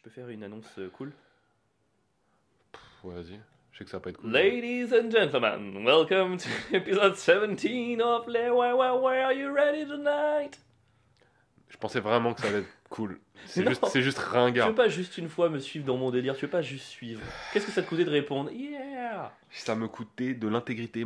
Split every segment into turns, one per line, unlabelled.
Je peux faire une annonce euh, cool
ouais, vas-y. Je sais que ça va pas être cool.
Ladies and gentlemen, welcome to episode 17 of Le Where, Where, Where Are You Ready Tonight?
Je pensais vraiment que ça allait être cool. C'est
Non.
juste, c'est juste
Tu
ringard.
veux pas juste une fois me suivre dans mon délire, tu veux pas juste suivre. Qu'est-ce que ça te coûtait de répondre? Yeah
Ça me coûtait de l'intégrité.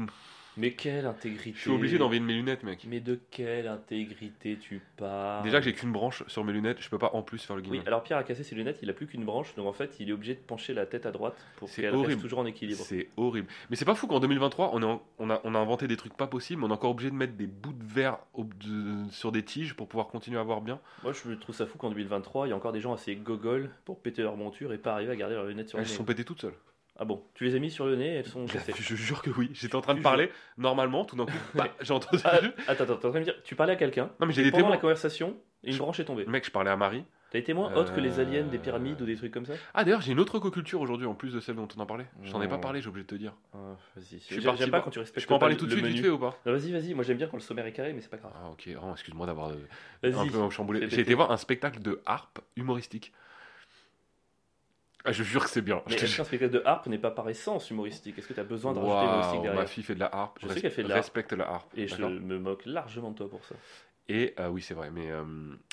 Mais quelle intégrité
Je suis obligé d'enlever mes lunettes, mec.
Mais de quelle intégrité tu parles
Déjà que j'ai qu'une branche sur mes lunettes, je peux pas en plus faire le
Oui,
guignol.
alors Pierre a cassé ses lunettes, il a plus qu'une branche, donc en fait il est obligé de pencher la tête à droite pour qu'elle reste toujours en équilibre.
C'est horrible. Mais c'est pas fou qu'en 2023, on, est en- on, a, on a inventé des trucs pas possibles, mais on est encore obligé de mettre des bouts de verre au- de- sur des tiges pour pouvoir continuer à voir bien.
Moi je trouve ça fou qu'en 2023 il y a encore des gens assez gogoles pour péter leur monture et pas arriver à garder leurs lunettes sur
Elles
le
se sont pétées toutes seules.
Ah bon, tu les as mis sur le nez elles sont cassées.
Je jure que oui. J'étais en train de parler normalement, tout d'un coup, bah, j'ai entendu.
Ah, attends, attends, t'es en train de me dire, tu parlais à quelqu'un,
Non, mais j'ai des
pendant
témoins.
la conversation, une
Je-
branche est tombée.
Mec, je parlais à Marie.
T'as des témoins autres que les
Euh,
aliens des pyramides ou des trucs comme ça?
Ah, d'ailleurs, j'ai une autre coculture aujourd'hui en plus de celle dont on en parlait. Je t'en ai pas
Non.
parlé, j'ai oublié de te dire.
ah, Vas-y,
suis
j'aime
parti
j'aime pas quand tu respectes
Je peux en parler
le-
tout de
le
suite, vite fait ou pas?
Non, Vas-y, vas-y, moi j'aime bien quand le sommaire est carré, mais c'est pas grave.
Ah, ok. Oh, excuse-moi d'avoir euh, un
Vas-y.
peu chamboulé.
fais
J'ai
péter.
été voir un spectacle de harpe humoristique. Ah, je jure que c'est bien.
Mais est-ce
jure.
qu'un spectacle de harpe n'est pas par essence humoristique Est-ce que tu as besoin de rajouter
Waouh,
humoristique
ma
derrière
fille fait de la harpe.
Je sais qu'elle fait de la harpe.
Respecte la harpe.
Et je me moque largement de toi pour ça.
Et euh, oui, c'est vrai. Mais euh,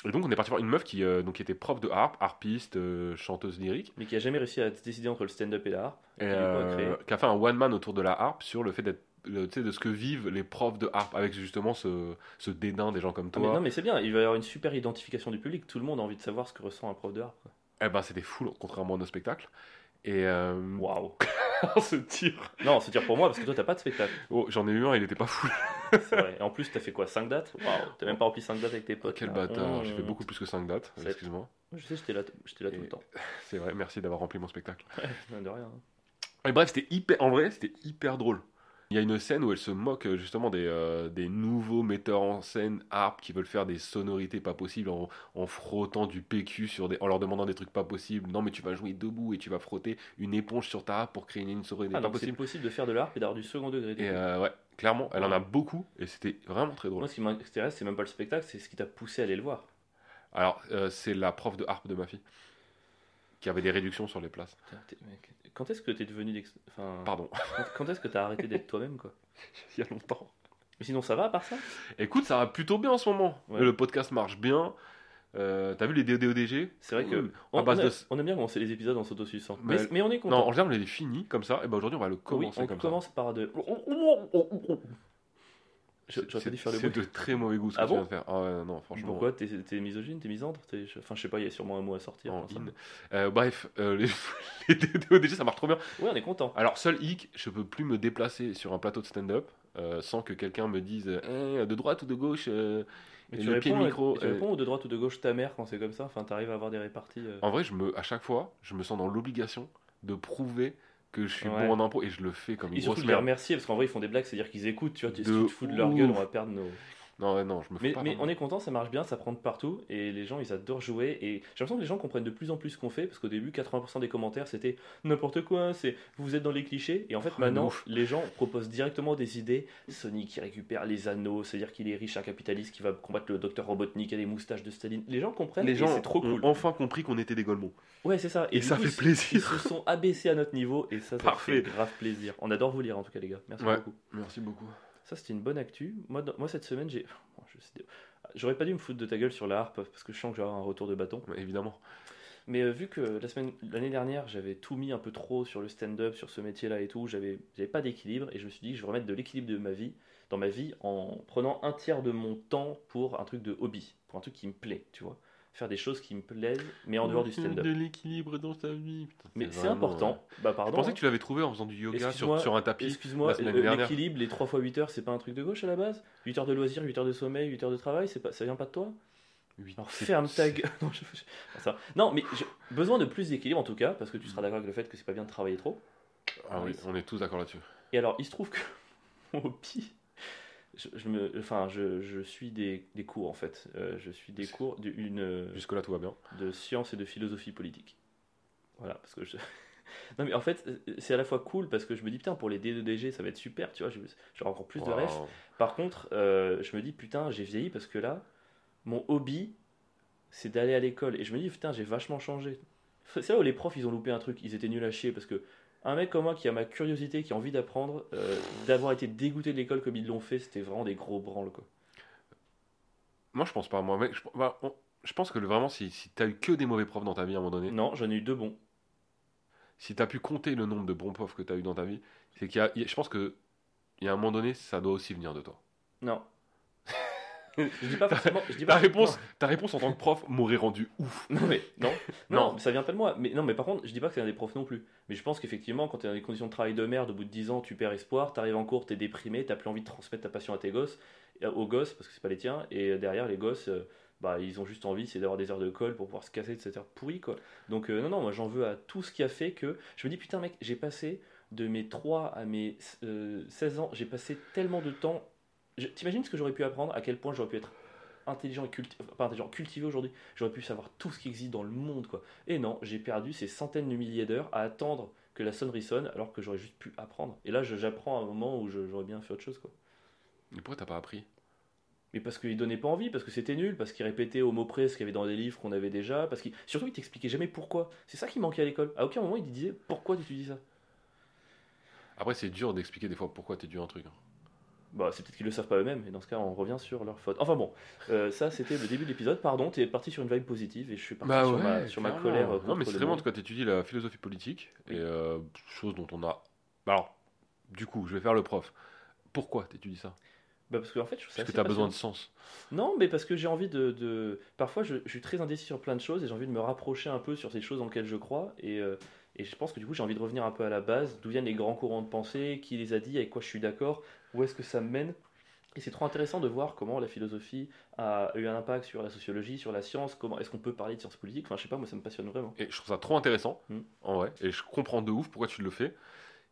et donc on est parti voir une meuf qui euh, donc qui était prof de harpe, harpiste, chanteuse lyrique,
Mais qui a jamais réussi à se décider entre le stand-up et la harpe.
et
Qui, a créé.
qui a fait un one man autour de la harpe sur le fait d'être de ce que vivent les profs de harpe avec justement ce, ce dédain des gens comme
Ah, mais
toi.
non, mais c'est bien, il va y avoir une super identification du public. Tout le monde a envie de savoir ce que ressent un prof de harpe. quoi.
Eh ben c'était fou contrairement à nos spectacles. Et euh,
Waouh
on se tire.
Non, c'est dire pour moi, parce que toi, t'as pas de spectacle.
Oh, j'en ai eu un, il était pas fou.
C'est vrai. Et en plus, t'as fait quoi 5 dates? Waouh T'as même pas rempli 5 dates avec tes potes.
Quel
là.
bâtard, j'ai fait
Mmh.
beaucoup plus que 5 dates, excuse-moi.
Je sais, j'étais là, j'étais là tout le temps.
C'est vrai, merci d'avoir rempli mon spectacle.
De rien.
Et bref, c'était hyper, en vrai, c'était hyper drôle. Il y a une scène où elle se moque euh, justement des, euh, des nouveaux metteurs en scène harpe qui veulent faire des sonorités pas possibles en, en frottant du PQ sur des, en leur demandant des trucs pas possibles. Non, mais tu vas jouer debout et tu vas frotter une éponge sur ta harpe pour créer une sonorité
Ah,
pas
donc c'est
possible.
possible de faire de l'harpe et d'avoir du second degré.
Et euh, ouais, clairement, elle en a beaucoup et c'était vraiment très drôle.
Moi, ce qui m'intéresse, c'est même pas le spectacle, c'est ce qui t'a poussé à aller le voir.
Alors, euh, c'est la prof de harpe de ma fille qui avait des réductions sur les places.
Quand est-ce que t'es devenu. Enfin,
Pardon,
quand- quand est-ce que t'as arrêté d'être toi-même, quoi?
Il y a longtemps.
Mais sinon, ça va à part ça?
Écoute, ça va plutôt bien en ce moment.
Ouais.
Le podcast marche bien. Euh, T'as vu les DODG
C'est vrai que.
Cool.
On,
À base
on a-
de-
on aime bien commencer les épisodes en s'autosuçant.
Mais-
Mais, mais on est
Non,
content.
en général, on les fini comme ça. Et ben aujourd'hui, on va le
Oui,
commencer
on
comme
commence par de. Je-
ça.
J'aurais
C'est-
pas dû faire le
C'est
bruit.
de très mauvais goût ce
Ah
que tu viens de faire. Ah ouais, non, franchement.
Pourquoi T'es misogyne T'es misandre T'es- Enfin, je sais pas, il y a sûrement un mot à sortir.
En in. Euh, bref, euh, les, les ça marche trop bien.
Oui, on est content.
Alors, seul hic, je peux plus me déplacer sur un plateau de stand-up euh, sans que quelqu'un me dise Eh, de droite ou de gauche euh, et
tu
le pied
réponds,
micro.
et tu
euh,
réponds ou de droite ou de gauche ta mère quand c'est comme ça Enfin, t'arrives à avoir des réparties. euh.
En vrai, je me, à chaque fois, je me sens dans l'obligation de prouver que je suis
Ouais.
bon en impro et je le fais comme une
Et surtout
grosse
de les
merde.
remercier parce qu'en vrai ils font des blagues, c'est-à-dire qu'ils écoutent, tu vois, si
De
tu te fous de leur gueule, on va perdre nos.
Non, ouais, non, je me fais
Mais,
pas.
mais on est content, ça marche bien, ça prend de partout et les gens ils adorent jouer. Et j'ai l'impression que les gens comprennent de plus en plus ce qu'on fait parce qu'au début 80% des commentaires c'était n'importe quoi, c'est vous êtes dans les clichés. Et en fait
de
maintenant les gens proposent directement des idées. Sonic qui récupère les anneaux, c'est-à-dire qu'il est riche, un capitaliste qui va combattre le docteur Robotnik et les moustaches de Staline. Les gens comprennent
Les
et
gens
c'est trop
ont enfin compris qu'on était des golemons.
Ouais, c'est ça.
Et ça
coup,
fait plaisir.
Ils se sont abaissés à notre niveau et ça, ça
Parfait.
fait grave plaisir. On adore vous lire en tout cas les gars. Merci
Ouais.
beaucoup.
Merci beaucoup.
Ça, c'était une bonne actu. Moi, dans- moi cette semaine, j'ai. Bon, J'aurais pas dû me foutre de ta gueule sur la harpe parce que je sens que j'aurai un retour de bâton.
Ouais, évidemment.
Mais euh, vu que la semaine, l'année dernière, j'avais tout mis un peu trop sur le stand-up, sur ce métier-là et tout, j'avais, j'avais pas d'équilibre et je me suis dit que je vais remettre de l'équilibre de ma vie, dans ma vie, en prenant un tiers de mon temps pour un truc de hobby, pour un truc qui me plaît, tu vois. Faire des choses qui me plaisent, mais en dehors du stand-up.
De l'équilibre dans ta vie. Putain,
Mais c'est
vraiment,
important.
ouais.
Bah
Je
pardon.
pensais que tu l'avais trouvé en faisant du yoga sur, sur un tapis.
Excuse-moi, euh, l'équilibre, les 3 fois 8 heures, c'est pas un truc de gauche à la base? 8 heures de loisirs, 8 heures de sommeil, 8 heures de travail, pas, ça vient pas de toi?
Oui,
Alors ferme ta gueule. Non, je- je- non, mais j'ai besoin de plus d'équilibre en tout cas, parce que tu seras d'accord avec le fait que c'est pas bien de travailler trop.
Ah oui, on est tous d'accord là-dessus.
Et alors, il se trouve que mon hobby, je, je me, enfin, je, je suis des, des cours en fait. Euh, je suis des cours d'une
Jusque-là, tout va bien.
de sciences et de philosophie politique. Voilà, parce que je. Non, mais en fait, c'est à la fois cool parce que je me dis, putain, pour les D2DG, ça va être super, tu vois, j'aurai encore plus de rêves. Par contre, euh, je me dis, putain, j'ai vieilli parce que là, mon hobby, c'est d'aller à l'école. Et je me dis, putain, j'ai vachement changé. C'est là où les profs ils ont loupé un truc, ils étaient nuls à chier parce que un mec comme moi qui a ma curiosité, qui a envie d'apprendre, euh, d'avoir été dégoûté de l'école comme ils l'ont fait, c'était vraiment des gros branles quoi.
Moi, je pense pas. Moi, mec, je, bah, on- je pense que le- vraiment, si, si t'as eu que des mauvais profs dans ta vie à un moment donné,
Non, j'en ai eu deux bons.
si t'as pu compter le nombre de bons profs que t'as eu dans ta vie, c'est qu'il y a, il y a- je pense que il y a un moment donné, ça doit aussi venir de toi.
Non. Je dis pas forcément. Je dis
Ta réponse, ta réponse en tant que prof m'aurait rendu ouf.
Non mais non, non, ça vient pas de moi. Mais non, mais par contre, je dis pas que c'est un des profs non plus. Mais je pense qu'effectivement, quand tu es dans des conditions de travail de merde, au bout de 10 ans, tu perds espoir, t'arrives en cours, t'es déprimé, t'as plus envie de transmettre ta passion à tes gosses, euh, aux gosses parce que c'est pas les tiens. Et derrière, les gosses, euh, bah ils ont juste envie, c'est d'avoir des heures de colle pour pouvoir se casser de cette heure pourrie quoi. Donc euh, non, non, moi j'en veux à tout ce qui a fait que je me dis putain mec, j'ai passé de mes 3 à mes euh, 16 ans, j'ai passé tellement de temps. T'imagines ce que j'aurais pu apprendre, à quel point j'aurais pu être intelligent et pas intelligent, cultivé aujourd'hui, j'aurais pu savoir tout ce qui existe dans le monde quoi. Et non, j'ai perdu ces centaines de milliers d'heures à attendre que la sonnerie sonne alors que j'aurais juste pu apprendre. Et là, j'apprends à un moment où j'aurais bien fait autre chose quoi.
Mais pourquoi t'as pas appris?
Mais parce qu'il donnait pas envie, parce que c'était nul, parce qu'il répétait au mot près ce qu'il y avait dans des livres qu'on avait déjà, parce qu'il surtout il t'expliquait jamais pourquoi. C'est ça qui manquait à l'école. À aucun moment il te disait pourquoi tu étudies ça?
Après, c'est dur d'expliquer des fois pourquoi t'étudies un truc. hein.
Bah, c'est peut-être qu'ils le savent pas eux-mêmes, et dans ce cas, on revient sur leur faute. Enfin bon, euh, ça c'était le début de l'épisode. Pardon, t'es parti sur une vibe positive et je suis parti sur, ma, sur ma colère. euh,
Non, mais c'est vraiment quand tu étudies la philosophie politique,
Oui.
et euh, chose dont on a. Alors, du coup, je vais faire le prof. Pourquoi t'étudies ça?
Bah, parce qu'en fait, je trouve ça
Parce que
assez
t'as besoin de sens.
Non, mais parce que j'ai envie de, de- Parfois, je, je suis très indécis sur plein de choses et j'ai envie de me rapprocher un peu sur ces choses dans lesquelles je crois. Et, euh, et je pense que du coup, j'ai envie de revenir un peu à la base, d'où viennent les grands courants de pensée, qui les a dit, avec quoi je suis d'accord, où est-ce que ça me mène. Et c'est trop intéressant de voir comment la philosophie a eu un impact sur la sociologie, sur la science, comment est-ce qu'on peut parler de sciences politiques. Enfin, je sais pas, moi ça me passionne vraiment.
Et je trouve ça trop intéressant,
Mm.
en vrai, et je comprends de ouf pourquoi tu le fais.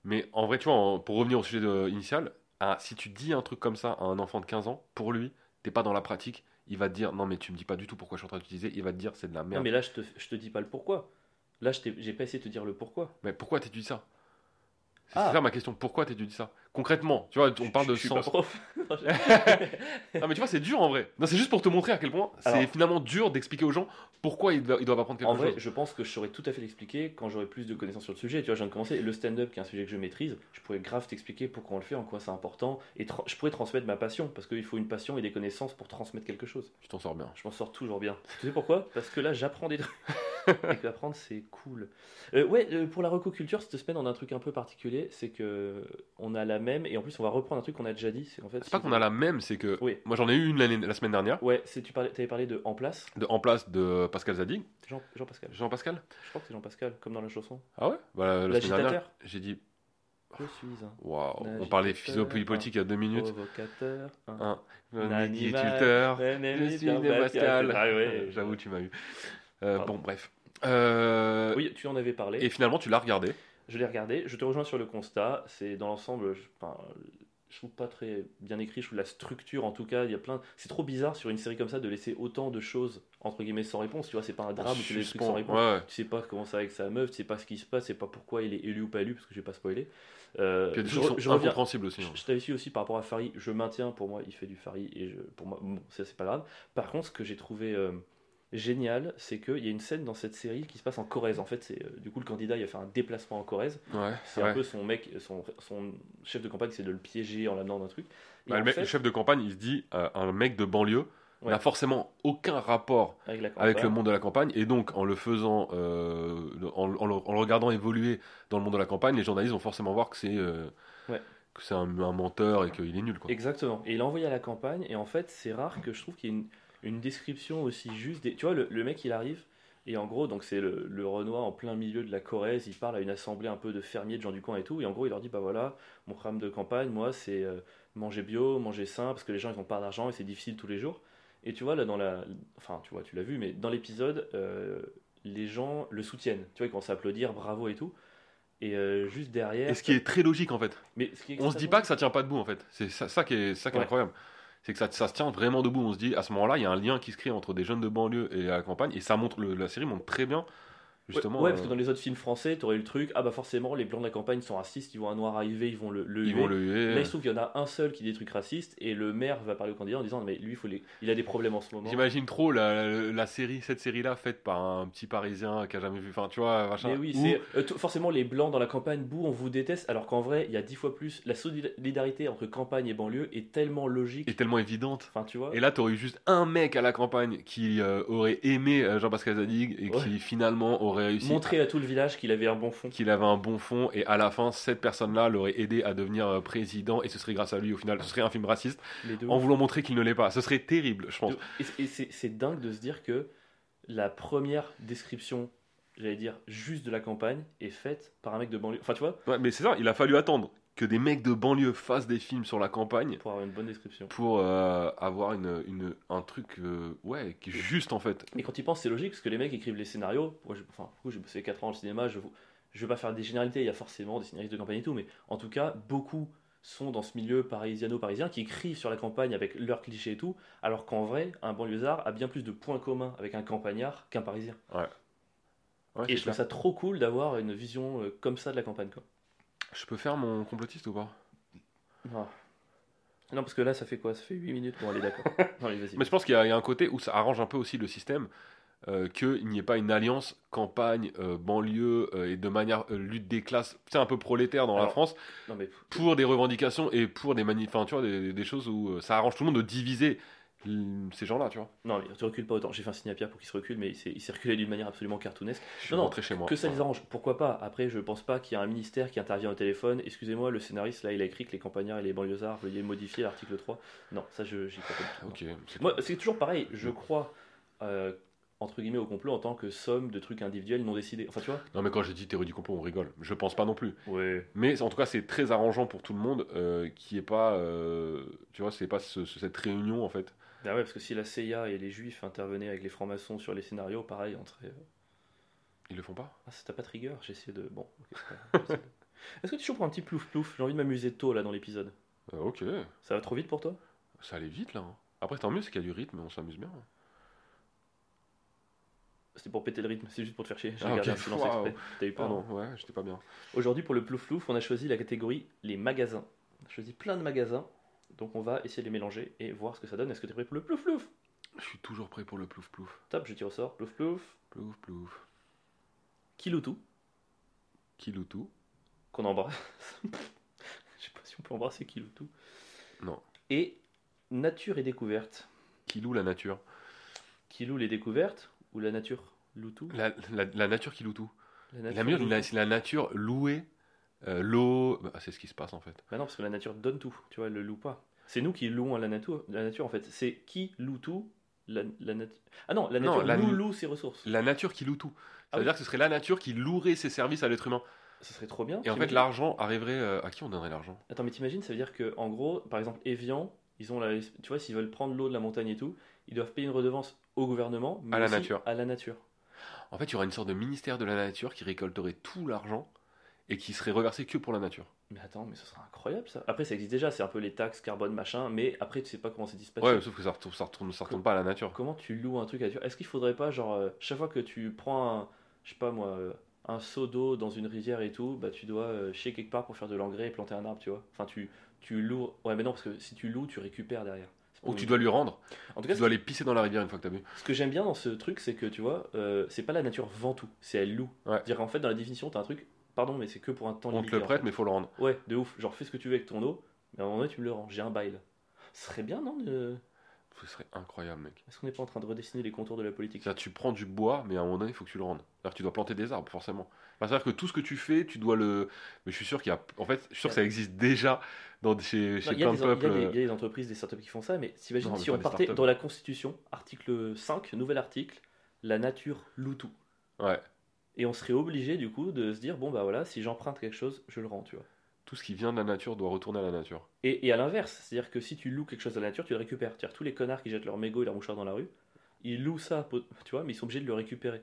Mais en vrai, tu vois, pour revenir au sujet de- initial, ah, si tu dis un truc comme ça à un enfant de 15 ans, pour lui, t'es pas dans la pratique, il va te dire non, mais tu me dis pas du tout pourquoi je suis en train d'utiliser, il va te dire c'est de la
Non,
merde.
mais là, je te, je te dis pas le pourquoi. Là, je j'ai pas essayé de te dire le pourquoi.
Mais pourquoi t'étudies ça? C'est
Ah.
ça ma question, pourquoi t'étudies ça? Concrètement, tu vois, on parle
Je-
de
je suis pas
sens.
prof.
Non mais tu vois, c'est dur en vrai. Non, c'est juste pour te montrer à quel point c'est finalement dur d'expliquer aux gens pourquoi ils doivent, ils doivent apprendre quelque
En vrai,
chose.
je pense que je saurais tout à fait l'expliquer quand j'aurai plus de connaissances sur le sujet. Tu vois, je viens de commencer. Le stand-up, qui est un sujet que je maîtrise, je pourrais grave t'expliquer pourquoi on le fait, en quoi c'est important. Et je pourrais transmettre ma passion, parce qu'il faut une passion et des connaissances pour transmettre quelque chose.
Tu t'en sors bien.
Je m'en sors toujours bien. Tu sais pourquoi? Parce que là, j'apprends des trucs. Et que apprendre, c'est cool. Euh, ouais, euh, pour la recoculture, cette semaine, on a un truc un peu particulier. C'est que on a la même, et en plus, on va reprendre un truc qu'on a déjà dit. C'est en fait.
C'est pas qu'on a la même, c'est que
Oui.
moi j'en ai eu une l'année- la semaine dernière,
Ouais, c'est tu parlais, avais parlé de En place.
de, en place de Pascal Zadig.
Jean, Jean-Pascal.
Jean-Pascal
Je crois que c'est Jean-Pascal, comme dans la chanson.
Ah ouais? Voilà, la semaine dernière, j'ai dit
Je suis un
waouh, on parlait philosophie politique il y a deux minutes.
provocateur. un
Un,
Un
agriculteur. Je suis Pascal.
Ah ouais.
J'avoue, tu m'as eu. Euh, bon, bref. Euh,
Oui, tu en avais parlé.
Et finalement, tu l'as regardé.
Je l'ai regardé. Je te rejoins sur le constat. C'est dans l'ensemble, je, enfin, je trouve pas très bien écrit. Je trouve la structure, en tout cas, il y a plein. C'est trop bizarre sur une série comme ça de laisser autant de choses entre guillemets sans réponse. Tu vois, c'est pas un drame tu laisses sans réponse.
Ouais.
Tu sais pas comment ça va avec sa meuf. Tu sais pas ce qui se passe. Sais pas pourquoi il est élu ou pas élu parce que je vais pas spoiler. Euh,
il y a des
je,
choses qui
je
sont incompréhensibles aussi. hein.
Je, je t'avais su aussi par rapport à Fari, je maintiens pour moi, il fait du Fari et je, pour moi, bon, ça c'est pas grave. Par contre, ce que j'ai trouvé euh, génial, c'est qu'il y a une scène dans cette série qui se passe en Corrèze. En fait, c'est euh, du coup le candidat il a fait un déplacement en Corrèze.
Ouais,
C'est
ouais.
un peu son mec, son, son chef de campagne, c'est de le piéger en l'amenant dans un truc.
Bah, le,
en
mec-
fait,
le chef de campagne, il se dit euh, un mec de banlieue
Ouais.
n'a forcément aucun rapport
avec,
le monde de la campagne et donc en le faisant, euh, en, en le, en le regardant évoluer dans le monde de la campagne, les journalistes vont forcément voir que c'est euh, que c'est un, un menteur et qu'il est nul quoi.
Exactement. Et il est envoyé à la campagne. Et en fait, c'est rare que je trouve qu'il y ait une, une description aussi juste. Des... Tu vois, le, le mec, il arrive. Et en gros, donc c'est le, le Renoir en plein milieu de la Corrèze. Il parle à une assemblée un peu de fermiers, de gens du coin et tout. Et en gros, il leur dit Bah voilà, mon programme de campagne, moi, c'est euh, manger bio, manger sain, parce que les gens, ils n'ont pas d'argent et c'est difficile tous les jours. Et tu vois, là, dans la. Enfin, tu vois, tu l'as vu, mais dans l'épisode, euh, les gens le soutiennent. Tu vois, ils commencent à applaudir, bravo et tout. Et euh, juste derrière.
Et ce qui est très logique en fait.
Mais ce qui est
On se dit pas que ça tient pas debout en fait. C'est ça, ça qui est, ça qui est
Ouais.
incroyable. C'est que ça, ça se tient vraiment debout. On se dit à ce moment-là, il y a un lien qui se crée entre des jeunes de banlieue et la campagne. Et ça montre, la série montre très bien Justement,
ouais, parce
euh,
que dans les autres films français, t'aurais eu le truc, ah bah forcément, les blancs de la campagne sont racistes, ils voient un noir arriver, ils vont le, le
ils
huer.
vont le huer.
Là, il se trouve qu'il y en a un seul qui dit des trucs racistes, et le maire va parler au candidat en disant, mais lui, il faut les... il a des problèmes en ce moment.
J'imagine trop la, la, la série, cette série-là faite par un petit Parisien qui a jamais vu. Enfin, tu vois, machin.
Mais oui, euh, forcément les blancs dans la campagne, bouh, on vous déteste, alors qu'en vrai, il y a dix fois plus. La solidarité entre campagne et banlieue est tellement logique.
est tellement évidente.
Enfin, tu vois.
Et là, t'aurais eu juste un mec à la campagne qui euh, aurait aimé Jean-Pascal Zadig et
Ouais.
qui finalement aurait réussi
Montrer à tout le village qu'il avait un bon fond.
qu'il avait un bon fond et à la fin cette personne-là l'aurait aidé à devenir euh, président et ce serait grâce à lui au final ce serait un film raciste
Les deux.
en voulant montrer qu'il ne l'est pas ce serait terrible je pense
Et, c'est c'est dingue de se dire que la première description, j'allais dire, juste de la campagne, est faite par un mec de banlieue. Enfin, tu vois,
ouais, mais c'est ça il a fallu attendre que des mecs de banlieue fassent des films sur la campagne
pour avoir une bonne description.
pour euh, avoir une, une- un truc euh, ouais qui est juste en fait
Mais quand tu penses, c'est logique, parce que les mecs écrivent les scénarios. Moi, je- enfin, du coup, j'ai bossé 4 ans le cinéma, je je veux pas faire des généralités, il y a forcément des scénaristes de campagne et tout, mais en tout cas, beaucoup sont dans ce milieu parisiano-parisien qui écrivent sur la campagne avec leurs clichés et tout, alors qu'en vrai, un banlieusard a bien plus de points communs avec un campagnard qu'un parisien.
ouais,
Et je trouve ça trop cool d'avoir une vision euh, comme ça de la campagne. Quoi.
Je peux faire mon complotiste ou pas.
Non, parce que là, ça fait quoi? Ça fait 8 minutes. Bon, allez, d'accord. Non, allez, vas-y.
Mais je pense qu'il y, a il y a un côté où ça arrange un peu aussi le système, euh, qu'il n'y ait pas une alliance campagne, euh, banlieue euh, et de manière lutte des classes, c'est un peu prolétaire dans la France,
Non, mais
pour des revendications et pour des manif, enfin, tu vois, des, des choses où ça arrange tout le monde de diviser ces gens-là, tu vois.
non, mais tu recules pas autant. J'ai fait un signe à Pierre pour qu'il se recule, mais il s'est il s'est reculé d'une manière absolument cartoonesque.
Je suis
Non, non,
rentré chez moi.
Que ça les arrange, pourquoi pas? Après, je pense pas qu'il y a un ministère qui intervient au téléphone. Excusez-moi, le scénariste, là, il a écrit que les campagnards et les banlieusards, veuillez modifier l'article 3. Non, ça, je j'y crois pas.
Ok. c'est-
Moi, c'est toujours pareil. Je crois, euh, entre guillemets, au complot en tant que somme de trucs individuels non décidés. Enfin, tu vois?
Non, mais quand j'ai dit théorie du complot, on rigole. Je pense pas non plus.
Ouais.
Mais en tout cas, c'est très arrangeant pour tout le monde euh, qui est pas, euh, tu vois, c'est pas ce- ce- cette réunion en fait.
Bah ouais, parce que si la CIA et les juifs intervenaient avec les francs-maçons sur les scénarios, pareil, entre.
Ils le font pas?
Ah, ça t'a pas trigger? J'ai essayé de. Bon, ok, c'est pas grave, j'essaie de- Est-ce que tu es chaud pour un petit plouf-plouf J'ai envie de m'amuser tôt là dans l'épisode.
Euh, ok.
Ça va trop vite pour toi?
Ça allait vite là. hein. Après, tant mieux, c'est qu'il y a du rythme, on s'amuse bien.
C'était pour péter le rythme, c'est juste pour te faire chier. J'ai
Ah,
regardé
ok.
un silence
Waouh.
exprès. T'as eu peur
Pardon,
non?
ouais, j'étais pas bien.
Aujourd'hui, pour le plouf-plouf, on a choisi la catégorie les magasins. On a choisi plein de magasins. Donc on va essayer de les mélanger et voir ce que ça donne. Est-ce que tu es prêt pour le plouf-plouf
Je suis toujours prêt pour le plouf plouf.
Top, je tire au sort. Plouf-plouf.
Plouf plouf.
Kiloutou,
Kiloutou.
qu'on embrasse. Je sais pas si on peut embrasser Kiloutou.
Non.
Et Nature et découverte.
Kilou la nature?
Kilou les découvertes ou la nature Loutou
La, la, la nature qui loue tout.
Nature
la nature louée. euh, l'eau. bah, c'est ce qui se passe en fait.
Bah non, parce que la nature donne tout, tu vois, elle le loue pas. C'est nous qui louons à la nature, la nature en fait. C'est qui loue tout la, la nature. Ah non, la
Non,
nature
la-
nous loue ses ressources.
La nature qui loue tout.
Ah
C'est-à-dire
oui.
que ce serait la nature qui louerait ses services à l'être humain.
Ce serait trop bien.
Et en fait, l'argent arriverait. euh, à qui on donnerait l'argent?
Attends, mais t'imagines, ça veut dire que en gros, par exemple, Evian, ils ont la, tu vois, s'ils veulent prendre l'eau de la montagne et tout, ils doivent payer une redevance au gouvernement, mais
À la
aussi
nature.
À la nature.
En fait, il y aurait une sorte de ministère de la nature qui récolterait tout l'argent et qui serait reversé que pour la nature.
Mais attends, mais ce serait incroyable ça. Après, ça existe déjà, c'est un peu les taxes carbone machin, mais après, tu sais pas comment c'est dispatché.
Ouais, sauf que ça retourne, ça retourne, ça retourne pas à la nature.
Comment tu loues un truc à la nature? Est-ce qu'il faudrait pas, genre, euh, chaque fois que tu prends un, je sais pas moi, euh, un seau d'eau dans une rivière et tout, bah tu dois euh, chier quelque part pour faire de l'engrais et planter un arbre, tu vois? Enfin, tu, tu loues. Ouais, mais non, parce que si tu loues, tu récupères derrière.
Ou tu dois lui rendre.
En tout cas,
Tu dois aller pisser dans la rivière une fois que t'as bu.
ce que j'aime bien dans ce truc, c'est que tu vois, euh, c'est pas la nature vend tout, c'est elle loue.
Ouais.
C'est-à-dire qu'en fait, dans la définition, t'as un truc, pardon, mais c'est que pour un temps
On te
limité.
le
en
prête,
fait.
mais faut le rendre.
Ouais, de ouf. Genre, fais ce que tu veux avec ton eau, mais à un moment donné, tu me le rends. J'ai un bail. Ce serait bien, non de-
Ce serait incroyable, mec.
Est-ce qu'on n'est pas en train de redessiner les contours de la politique?
Tu prends du bois, mais à un moment donné, il faut que tu le rendes. C'est-à-dire, que tu dois planter des arbres, forcément. Enfin, C'est-à-dire que tout ce que tu fais, tu dois le. Mais je suis sûr qu'il y a. En fait, je suis sûr que ça existe déjà dans... chez, chez
Non, y, a
plein
des-
de peuples.
il y a des- entreprises, des startups qui font ça, mais t'imagines si on partait dans la Constitution, article 5, nouvel article, la nature loue tout.
Ouais.
Et on serait obligé, du coup, de se dire, bon, bah voilà, si j'emprunte quelque chose, je le rends, tu vois.
Tout ce qui vient de la nature doit retourner à la nature.
Et, et à l'inverse, c'est-à-dire que si tu loues quelque chose à la nature, tu le récupères. C'est-à-dire tous les connards qui jettent leur mégot et leur mouchoir dans la rue, ils louent ça, tu vois, mais ils sont obligés de le récupérer.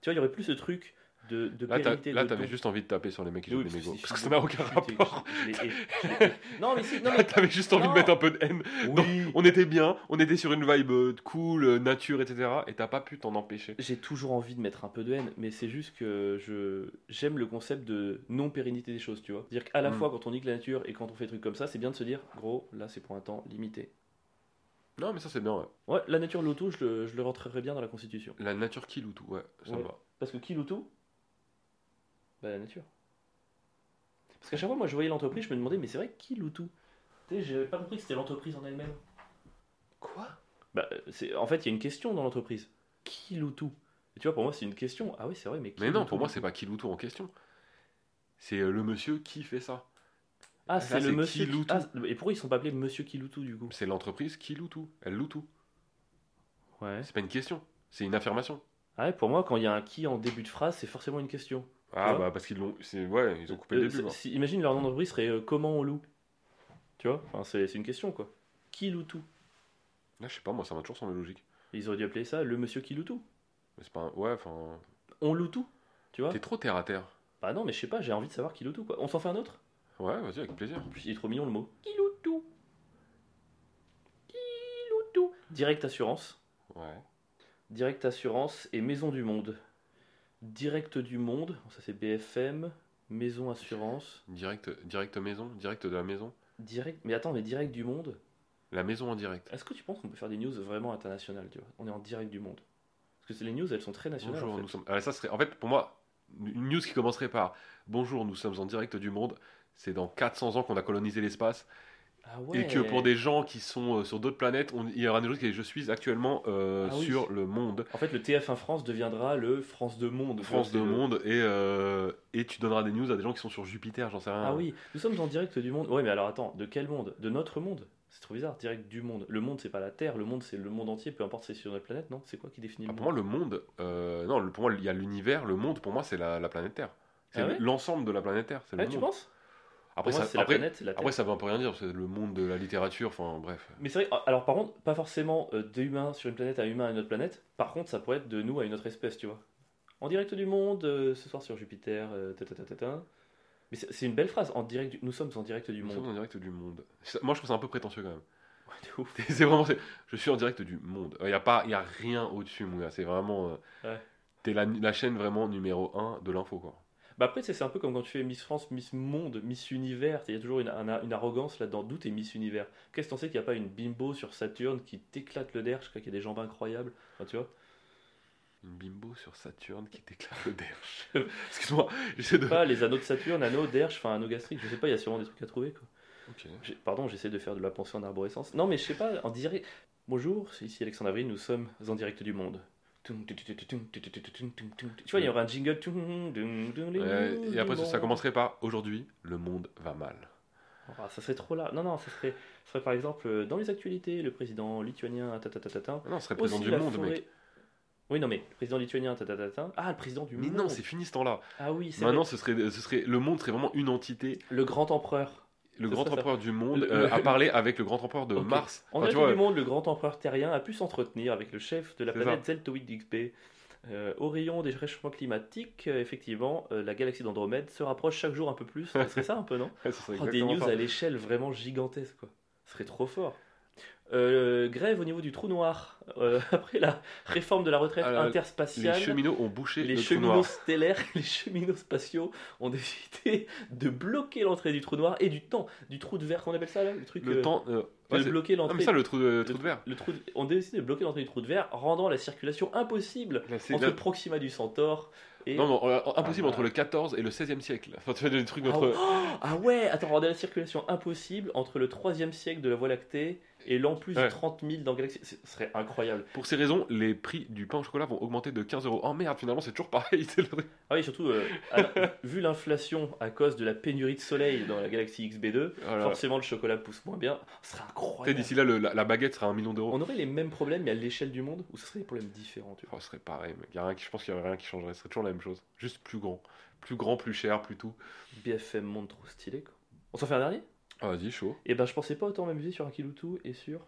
Tu vois, il y aurait plus ce truc de, de
Là, t'avais juste envie de taper sur les mecs qui
Oui,
jouent des
parce que
mégots. Parce que ça n'a aucun rapport.
je je Non, mais si, non,
Là,
mais.
t'avais juste envie
Non.
de mettre un peu de haine. Donc,
Oui.
on était bien, on était sur une vibe euh, cool, euh, nature, etc. Et t'as pas pu t'en empêcher.
J'ai toujours envie de mettre un peu de haine, mais c'est juste que je j'aime le concept de non-pérennité des choses, tu vois. Dire qu'à la
Mm.
fois quand on nique la nature et quand on fait des trucs comme ça, c'est bien de se dire, gros, là c'est pour un temps limité.
Non, mais ça, c'est bien, ouais.
Ouais, la nature l'auto, je le, je le rentrerai bien dans la constitution.
La nature kill ou tout, ouais, ça
Ouais.
va.
Parce que qui l'auto Bah la nature. Parce qu'à chaque fois, moi je voyais l'entreprise, je me demandais, mais c'est vrai, qui l'auto Tu sais, j'avais pas compris que c'était l'entreprise en elle-même.
Quoi?
Bah, c'est, en fait, il y a une question dans l'entreprise. Qui l'auto Et tu vois, pour moi, c'est une question. Ah oui, c'est vrai, mais qui
Mais non, pour moi, c'est pas kill ou tout en question. C'est euh, le monsieur qui fait ça.
Ah, c'est le monsieur.
Kiloutou.
Ah, et pourquoi ils sont pas appelés Monsieur Kiloutou du coup?
C'est l'entreprise qui loue tout. Elle loue tout.
Ouais.
C'est pas une question, c'est une affirmation.
Ah ouais, pour moi, quand il y a un qui en début de phrase, c'est forcément une question.
Ah bah parce qu'ils l'ont. c'est- Ouais, ils ont coupé
Euh,
le début.
c'est-
quoi.
si- imagine leur nom d'entreprise serait euh, Comment on loue Tu vois enfin, c'est, c'est une question quoi. Qui loue tout?
Là, je sais pas, moi, ça m'a toujours semblé logique.
Ils auraient dû appeler ça le Monsieur qui loue tout.
Mais c'est pas. un- Ouais, enfin.
On loue tout Tu vois?
T'es trop terre à terre.
Bah non, mais je sais pas, j'ai envie de savoir qui loue tout quoi. On s'en fait un autre?
Ouais, vas-y, avec plaisir.
En plus, il est trop mignon le mot. Qui loue tout? Qui loue tout? Direct Assurance.
Ouais.
Direct Assurance et Maison du Monde. Direct du Monde, ça c'est BFM, Maison Assurance.
Direct, direct maison, direct de la maison.
Direct, mais attends, mais Direct du Monde
La maison en direct.
Est-ce que tu penses qu'on peut faire des news vraiment internationales, tu vois? On est en direct du monde. Parce que les news, elles sont très nationales.
Bonjour,
en fait.
nous sommes. Ah, ça serait. En fait, pour moi, une news qui commencerait par Bonjour, nous sommes en direct du monde. C'est dans 400 ans qu'on a colonisé l'espace.
Ah ouais.
Et que pour des gens qui sont euh, sur d'autres planètes, on- il y aura des choses qui Je suis actuellement euh,
Ah oui.
sur le monde.
En fait, le TF1 France deviendra le France de Monde.
France de
c'est le-
monde. Et, euh, et tu donneras des news à des gens qui sont sur Jupiter, j'en sais rien.
Ah oui, nous sommes en direct du monde. Ouais, mais alors attends, de quel monde? De notre monde? C'est trop bizarre, direct du monde. Le monde, c'est pas la Terre, le monde, c'est le monde entier, peu importe si c'est sur notre planète, non? C'est quoi qui définit
Ah,
le
pour
monde?
moi, le monde, euh, non, pour moi, il y a l'univers, le monde, pour moi, c'est la, la planète Terre. C'est
Ah ouais?
l'ensemble de la planète Terre, c'est le
Ah, tu
monde.
penses?
Après,
moi,
ça,
c'est la
après,
planète, la
après, ça veut un peu rien dire, c'est le monde de la littérature, enfin bref.
Mais c'est vrai, alors par contre, pas forcément euh, d'humains sur une planète à humain à une autre planète. Par contre, ça pourrait être de nous à une autre espèce, tu vois. En direct du monde, euh, ce soir sur Jupiter, euh, ta, ta, ta, ta, ta. Mais c'est une belle phrase, en direct du- nous sommes en direct du
Nous sommes
monde.
en direct du monde. Moi, je trouve ça un peu prétentieux quand même.
Ouais,
c'est vraiment, je suis en direct du monde. Il n'y a, pas- y a rien au-dessus, mon gars. C'est vraiment. euh,
Ouais.
T'es la, la chaîne vraiment numéro 1 de l'info, quoi.
Bah après, c'est un peu comme quand tu fais Miss France, Miss Monde, Miss Univers. Il y a toujours une, un- une arrogance là-dedans. D'où t'es Miss Univers? Qu'est-ce que t'en sais qu'il n'y a pas une bimbo sur Saturne qui t'éclate le derche, quoi, qui a des jambes incroyables? Enfin, tu vois?
Une bimbo sur Saturne qui déclare le derche. Excuse-moi, j'essaie de.
Pas les anneaux de Saturne, anneaux, derche, enfin anneaux gastriques. Je sais pas, il y a sûrement des trucs à trouver, quoi. Pardon, j'essaie de faire de la pensée en arborescence. Non, mais je sais pas, en direct. Bonjour, c'est ici Alexandre Avril, nous sommes en direct du monde. Tu vois, il y aura un jingle.
Et après, ça commencerait par Aujourd'hui, le monde va mal.
Ah, ça serait trop là. Non, non, ça serait, ça serait par exemple euh, dans les actualités, le président lituanien.
Ah non, ce serait président du monde,
forêt-
mec.
Oui, non, mais le président lituanien. Ah, le président du
Mais
monde.
non, c'est fini ce temps-là.
Ah oui, c'est
Maintenant,
vrai.
ce serait, ce serait, le monde serait vraiment une entité.
le grand empereur.
Le grand
ça.
empereur du monde
Le-
euh,
le-
a parlé avec le grand empereur de. Mars.
En
Enfin, tu
du monde, le grand empereur terrien a pu s'entretenir avec le chef de la planète Zeltoid XP. Euh, au rayon des réchauffements climatiques, euh, effectivement, euh, la galaxie d'Andromède se rapproche chaque jour un peu plus. Ce serait ça un peu, non Oh, Des news
ça.
à l'échelle vraiment gigantesque, quoi. Ce serait trop fort. Euh, grève au niveau du trou noir. Euh, après la réforme de la retraite
Alors,
interspatiale,
Les cheminots ont bouché
les
le trou
cheminots
noir.
stellaires, les cheminots spatiaux ont décidé de bloquer l'entrée du trou noir et du temps, du trou de verre, qu'on appelle ça là Le truc.
Le
euh,
temps. euh, ouais,
de bloquer l'entrée.
mais ça, le trou de, trou de verre.
le trou de- On a décidé de bloquer l'entrée du trou de verre, rendant la circulation impossible
Là,
entre
là-
Proxima du Centaure et.
Non, non, euh, impossible
Ah,
entre le 14 et le 16e siècle. Enfin, tu fais des trucs
Ah,
entre.
Ah ouais, attends, rendant la circulation impossible entre le 3 siècle de la Voie lactée et l'an plus de
Ouais.
30 000 dans Galaxy. Ce serait incroyable.
Pour ces raisons, les prix du pain au chocolat vont augmenter de 15 euros. Oh merde, finalement, c'est toujours pareil. c'est le truc.
Ah oui, surtout, euh, alors, vu l'inflation à cause de la pénurie de soleil dans la galaxie XB2,
Voilà.
forcément le chocolat pousse moins bien. Ce serait incroyable.
d'ici là, le- la, la baguette sera un million d'euros.
On aurait les mêmes problèmes mais à l'échelle du monde ou ce serait des problèmes différents tu vois?
Oh, ce serait pareil, mec. Y a rien qui, je pense qu'il y aurait rien qui changerait. Ce serait toujours la même chose. Juste plus grand. Plus grand, plus cher, plus tout.
BFM monde trop stylé quoi. On s'en fait un dernier?
Ah, vas-y, chaud.
Et ben je pensais pas autant m'amuser sur un Kiloutou et sur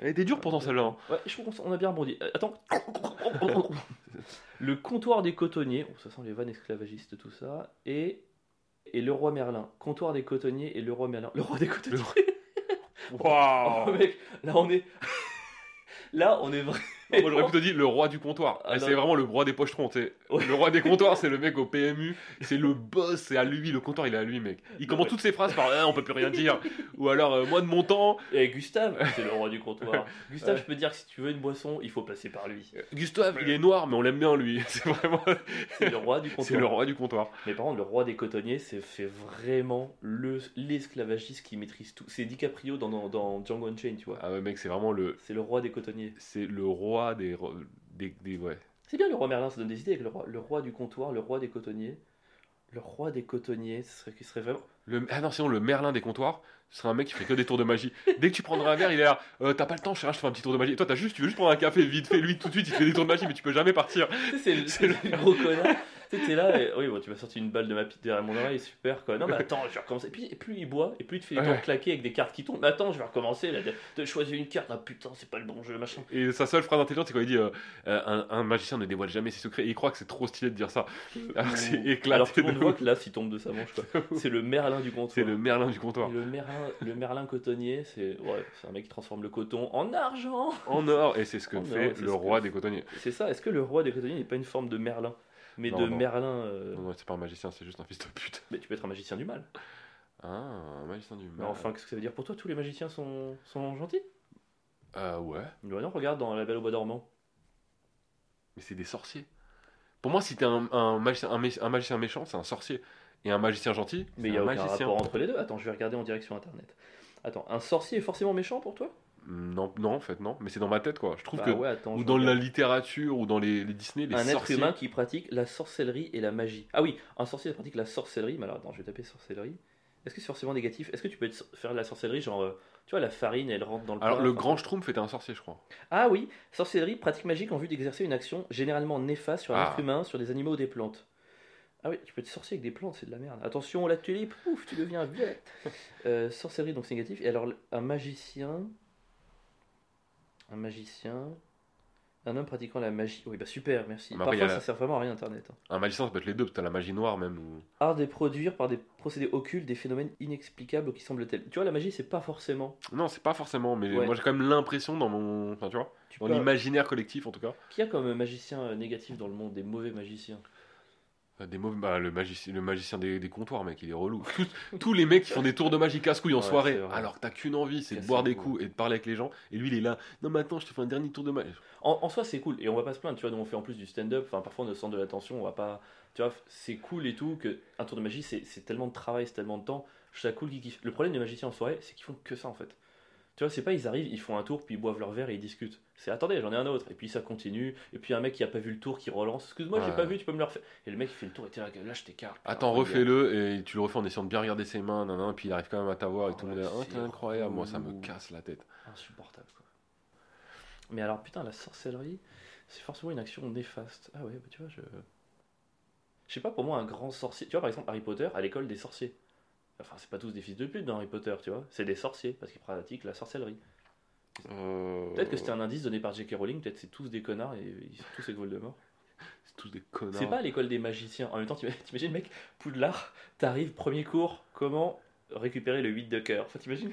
Elle était dure pourtant celle-là. hein.
Ouais, je trouve qu'on a bien rebondi. Euh, attends. le comptoir des cotonniers. Oh, ça sent les vannes esclavagistes, tout ça. Et, et le roi Merlin. Comptoir des cotonniers et le roi Merlin. Le roi des cotonniers.
Waouh
Oh, mec, là on est. là on est vraiment.
Moi j'aurais plutôt dit le roi du comptoir.
Ah,
c'est vraiment le roi des pochetrons. tu sais.
Ouais.
Le roi des comptoirs, c'est le mec au PMU. C'est le boss, c'est à lui. Le comptoir, il est à lui, mec. Il commence
Ouais.
toutes ses phrases par Ah, on peut plus rien dire. Ou alors, euh, moi de mon temps,
Et Gustave, c'est le roi du comptoir. Gustave,
Ouais.
je peux dire que si tu veux une boisson, il faut passer par lui.
euh, Gustave, il est noir, mais on l'aime bien lui. C'est vraiment.
C'est le roi du
C'est
comptoir.
le roi du comptoir.
Mais par contre, le roi des cotonniers, c'est vraiment le l'esclavagiste qui maîtrise tout. C'est DiCaprio dans, dans, dans Django Unchained, tu vois.
Ah ouais, mec, c'est vraiment le.
C'est le roi des cotonniers.
C'est le roi des. ro- des, des ouais.
C'est bien le roi Merlin, ça donne des idées avec le roi, le roi du comptoir, le roi des cotonniers. Le roi des cotonniers, ce serait, qui serait vraiment.
Le, ah non, sinon, le Merlin des comptoirs, ce serait un mec qui ferait que des tours de magie. Dès que tu prendras un verre, il est là. Euh, T'as pas le temps, cher, je te fais un petit tour de magie. Et toi, t'as juste, tu veux juste prendre un café vite fait. Lui, tout de suite, il fait des tours de magie, mais tu peux jamais partir.
C'est le, le gros connard. T'es là, et oui, bon, tu m'as sorti une balle de ma pite derrière mon oreille, super quoi. Non, mais attends, je vais recommencer. Et puis, et plus il boit, et plus il te fait des
Ouais.
claqués avec des cartes qui tombent. Mais attends, je vais recommencer. Là, de, choisir une carte. Ah putain, c'est pas le bon jeu, machin.
Et sa seule phrase intelligente, c'est quand il dit euh, euh, un, un magicien ne dévoile jamais ses secrets. Et il croit que c'est trop stylé de dire ça. Alors que c'est éclaté.
Alors tout le monde
de
voit que là, s'il tombe de sa manche, quoi. C'est le Merlin du comptoir.
C'est le Merlin du comptoir.
le Merlin, le Merlin cotonnier, c'est ouais, un mec qui transforme le coton en argent.
En or, et c'est ce que
En
fait le roi
que-
des cotonniers.
C'est ça. Est-ce que le roi des cotonniers n'est pas une forme de Merlin, mais
Non,
de
non.
Merlin euh,
Non, non, c'est pas un magicien, c'est juste un fils de pute.
Mais tu peux être un magicien du mal.
Ah, un magicien du
Mais
mal.
enfin, qu'est-ce que ça veut dire pour toi Tous les magiciens sont, sont gentils?
Euh, ouais.
Ouais, non, regarde dans La Belle au Bois dormant.
Mais c'est des sorciers. Pour moi, si t'es un, un, magicien, un, mé- un magicien méchant, c'est un sorcier. Et un magicien gentil,
Mais il
c'est
y a
un
aucun
magicien.
rapport entre les deux. Attends, je vais regarder en direct sur internet. Attends, un sorcier est forcément méchant pour toi?
Non, non, en fait, non. Mais c'est dans ma tête, quoi. Je trouve
Bah
que.
ouais, attends,
ou dans la littérature, ou dans les, les Disney, les
un être humain qui pratique la sorcellerie et la magie. Ah oui, un sorcier pratique la sorcellerie. Mais alors, attends, je vais taper sorcellerie. Est-ce que c'est forcément négatif? Est-ce que tu peux faire de la sorcellerie, genre, euh, tu vois, la farine, elle rentre dans le
Alors, le
enfin,
grand Schtroumpf était un sorcier, je crois.
Ah oui, sorcellerie, pratique magique en vue d'exercer une action généralement néfaste sur un
Ah.
être humain, sur des animaux ou des plantes. Ah oui, tu peux être sorcier avec des plantes, c'est de la merde. Attention, la tulipe, ouf, tu deviens violette. Euh, sorcellerie, donc c'est négatif. Et alors, un magicien. Un magicien. Un homme pratiquant la magie. Oui, bah super, merci.
Mais après,
Parfois,
il y a
ça
la-
sert vraiment à rien, Internet. hein.
Un magicien, ça peut être les deux, t'as la magie noire même. Ou...
Art de produire par des procédés occultes des phénomènes inexplicables qui semblent tels. Tu vois, la magie, c'est pas forcément.
Non, c'est pas forcément, mais
Ouais.
moi j'ai quand même l'impression dans mon. Enfin, tu vois,
Tu
dans
peux-
l'imaginaire collectif en tout cas.
Qui a comme magicien euh, négatif dans le monde des mauvais magiciens?
Des mauvais, bah, le, magicien, le magicien des, des comptoirs, mec, il est relou. Tous, tous les mecs qui font des tours de magie casse-couilles en
Ouais,
soirée, alors que t'as qu'une envie, c'est de boire des
cou.
coups et de parler avec les gens. Et lui, il est là. Non, maintenant, je te fais un dernier tour de magie.
En, en soi, c'est cool et on va pas se plaindre. Tu vois, nous on fait en plus du stand-up. Enfin, parfois on est au centre de l'attention. On va pas. Tu vois, c'est cool et tout. Que un tour de magie, c'est c'est tellement de travail, c'est tellement de temps. Je trouve ça cool qu'ils kiffent. Le problème des magiciens en soirée, c'est qu'ils font que ça en fait. Tu vois, c'est pas ils arrivent, ils font un tour, puis ils boivent leur verre et ils discutent. C'est attendez, j'en ai un autre. Et puis ça continue. Et puis un mec qui a pas vu le tour qui relance. Excuse-moi, j'ai
Ouais.
pas vu, tu peux me le refaire. Et le mec il fait le tour et t'es là, là je t'écarte.
Attends,
Regarde.
refais-le et tu le refais en essayant de bien regarder ses mains, nan, nan, puis il arrive quand même à t'avoir et tout le monde est là, Ah,
c'est
t'es incroyable. Moi, ça me
relou.
casse la tête.
Insupportable quoi. Mais alors putain, la sorcellerie, c'est forcément une action néfaste. Ah ouais, bah tu vois, je. Je sais pas, pour moi, un grand sorcier. Tu vois, par exemple, Harry Potter à l'école des sorciers. Enfin, c'est pas tous des fils de pute dans Harry Potter, tu vois. C'est des sorciers parce qu'ils pratiquent la sorcellerie.
Euh,
Peut-être que c'était un indice donné par J.K. Rowling, peut-être c'est tous des connards et ils sont tous avec Voldemort.
C'est tous des connards.
C'est pas l'école des magiciens. En même temps, t'im- t'imagines, mec, Poudlard, t'arrives, premier cours, comment récupérer le 8 de cœur? Enfin, T'imagines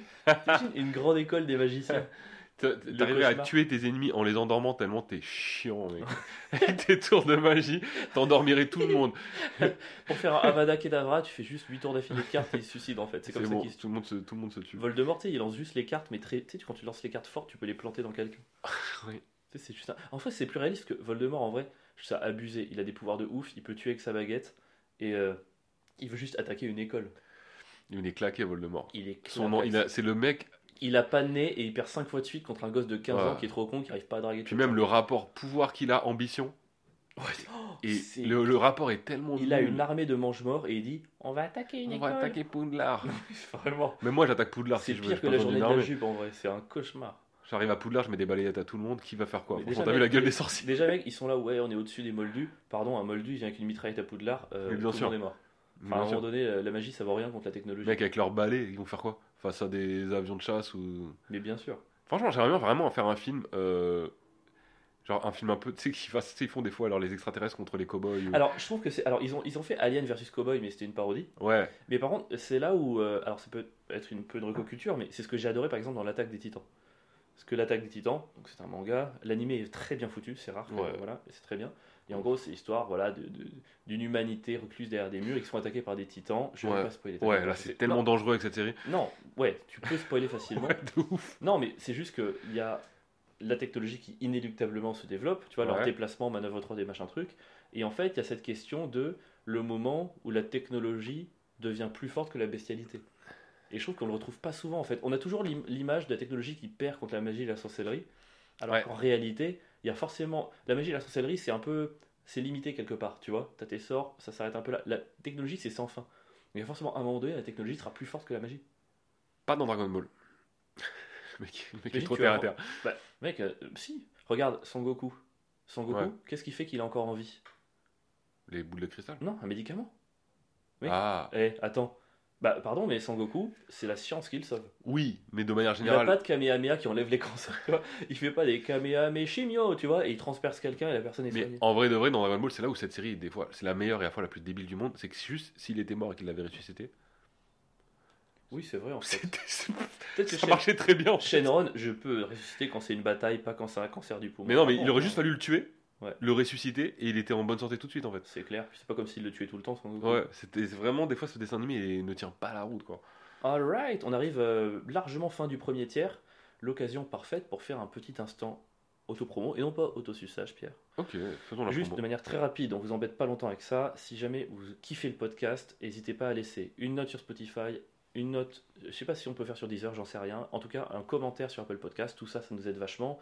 une grande école des magiciens.
T'a-
Le
T'arriverais à tuer tes ennemis en les endormant tellement t'es chiant, mec. Avec tes tours de magie, t'endormirais tout le monde.
Pour faire un Avada Kedavra, tu fais juste 8 tours d'affilée de cartes et il se suicide en fait. C'est comme ça
bon,
qu'il se
tout le, monde se, tout le monde se tue.
Voldemort, il lance juste les cartes, mais très, tu sais, quand tu lances les cartes fortes, tu peux les planter dans quelqu'un.
Oui.
C'est juste un- En fait, c'est plus réaliste que Voldemort, en vrai, ça abusé. Il a des pouvoirs de ouf, il peut tuer avec sa baguette, et euh, il veut juste attaquer une école.
Il est claqué, Voldemort.
Il est
Son nom, il a- c'est le mec.
Il a pas de nez et il perd 5 fois de suite contre un gosse de 15
Ouais.
ans qui est trop con, qui arrive pas à draguer
Puis même le rapport pouvoir qu'il a, ambition.
Ouais, c'est- oh,
Et
c'est-
le, le rapport est tellement.
Il a une armée de mange-morts et il dit On va attaquer une
On
école.
va attaquer Poudlard.
Vraiment.
Mais moi, j'attaque Poudlard
C'est
si je veux.
pire
j'ai
que la journée de la jupe en vrai, c'est un cauchemar.
J'arrive à Poudlard, je mets des balayettes à tout le monde. Qui va faire quoi Franchement, t'as vu la gueule des sorciers
Déjà, mec, ils sont là, ouais, on est au-dessus des moldus. Pardon, un moldu, il vient avec une mitraillette à Poudlard. Euh,
bien
tout
sûr.
le monde est mort. Enfin, à un moment donné, la magie, ça vaut rien contre la technologie.
Mec, avec leurs balais, ils vont faire quoi Face à des avions de chasse ou.
Mais bien sûr.
Franchement, j'aimerais bien vraiment faire un film. euh, Genre un film un peu, tu sais, qu'ils fassent- tu sais, ils font des fois alors les extraterrestres contre les cowboys. ou-
Alors, je trouve que c'est. Alors, ils ont, ils ont fait Alien versus Cowboy, mais c'était une parodie.
Ouais,
Mais par contre, c'est là où. euh, alors, ça peut être une peu une recoculture, mais c'est ce que j'ai adoré par exemple dans l'attaque des titans. Parce que l'attaque des titans, donc c'est un manga, l'animé est très bien foutu, c'est rare,
Ouais.
euh, voilà, et c'est très bien. Et en gros, c'est l'histoire voilà, de- de- d'une humanité recluse derrière des murs et qui sont attaqués par des titans. Je vais
Ouais.
pas spoiler.
ouais, là c'est tellement dangereux avec cette série.
Non, ouais, tu peux spoiler facilement.
Ouais, de ouf.
Non, mais c'est juste qu'il y a la technologie qui inéluctablement se développe, tu vois, leur
Ouais.
déplacement, manœuvre 3D, machin truc. Et en fait, il y a cette question de le moment où la technologie devient plus forte que la bestialité. Et je trouve qu'on le retrouve pas souvent en fait. On a toujours l'im- l'image de la technologie qui perd contre la magie et la sorcellerie, alors
Ouais.
qu'en réalité, il y a forcément. La magie et la sorcellerie, c'est un peu. C'est limité quelque part, tu vois. T'as tes sorts, ça s'arrête un peu là. La technologie, c'est sans fin. Mais il y a forcément un moment donné, la technologie sera plus forte que la magie.
Pas dans Dragon Ball. le mec, le mec est trop terre à terre.
Bah, mec, euh, si. Regarde, Son Goku. Son Goku,
Ouais.
qu'est-ce qui fait qu'il est encore en vie?
Les boules de cristal.
Non, un médicament.
Ah,
Eh, attends. Bah, pardon, mais Son Goku, c'est la science qui le sauve.
oui, mais de manière
Il n'a
générale.
pas de Kamehameha qui enlève les cancers, tu vois. Il fait pas des Kamehameha chimio, tu vois, et il transperce quelqu'un et la personne est
Mais
soignée.
en vrai de vrai, dans Dragon Ball, c'est là où cette série, des fois, c'est la meilleure et à la fois la plus débile du monde. C'est que juste s'il était mort et qu'il l'avait ressuscité,
Oui, c'est vrai, en fait.
c'était-
Peut-être que
ça
Shen-
marchait très bien. en fait.
Shenron, je peux ressusciter quand c'est une bataille, pas quand c'est un cancer du poumon.
Mais non, mais
Ah
il
bon,
aurait juste fallu le tuer,
Ouais.
le ressusciter et il était en bonne santé tout de suite en fait.
C'est clair, c'est pas comme s'il le tuait tout le temps, Son Goku.
Ouais, c'était vraiment des fois ce dessin animé il ne tient pas la route quoi.
Alright, on arrive euh, largement fin du premier tiers. L'occasion parfaite pour faire un petit instant auto-promo et non pas auto-suçage, Pierre.
Ok, faisons la
Juste
promo.
de manière très rapide, on vous embête pas longtemps avec ça. Si jamais vous kiffez le podcast, n'hésitez pas à laisser une note sur Spotify, une note, je sais pas si on peut faire sur Deezer, j'en sais rien. En tout cas, un commentaire sur Apple Podcast, tout ça, ça nous aide vachement.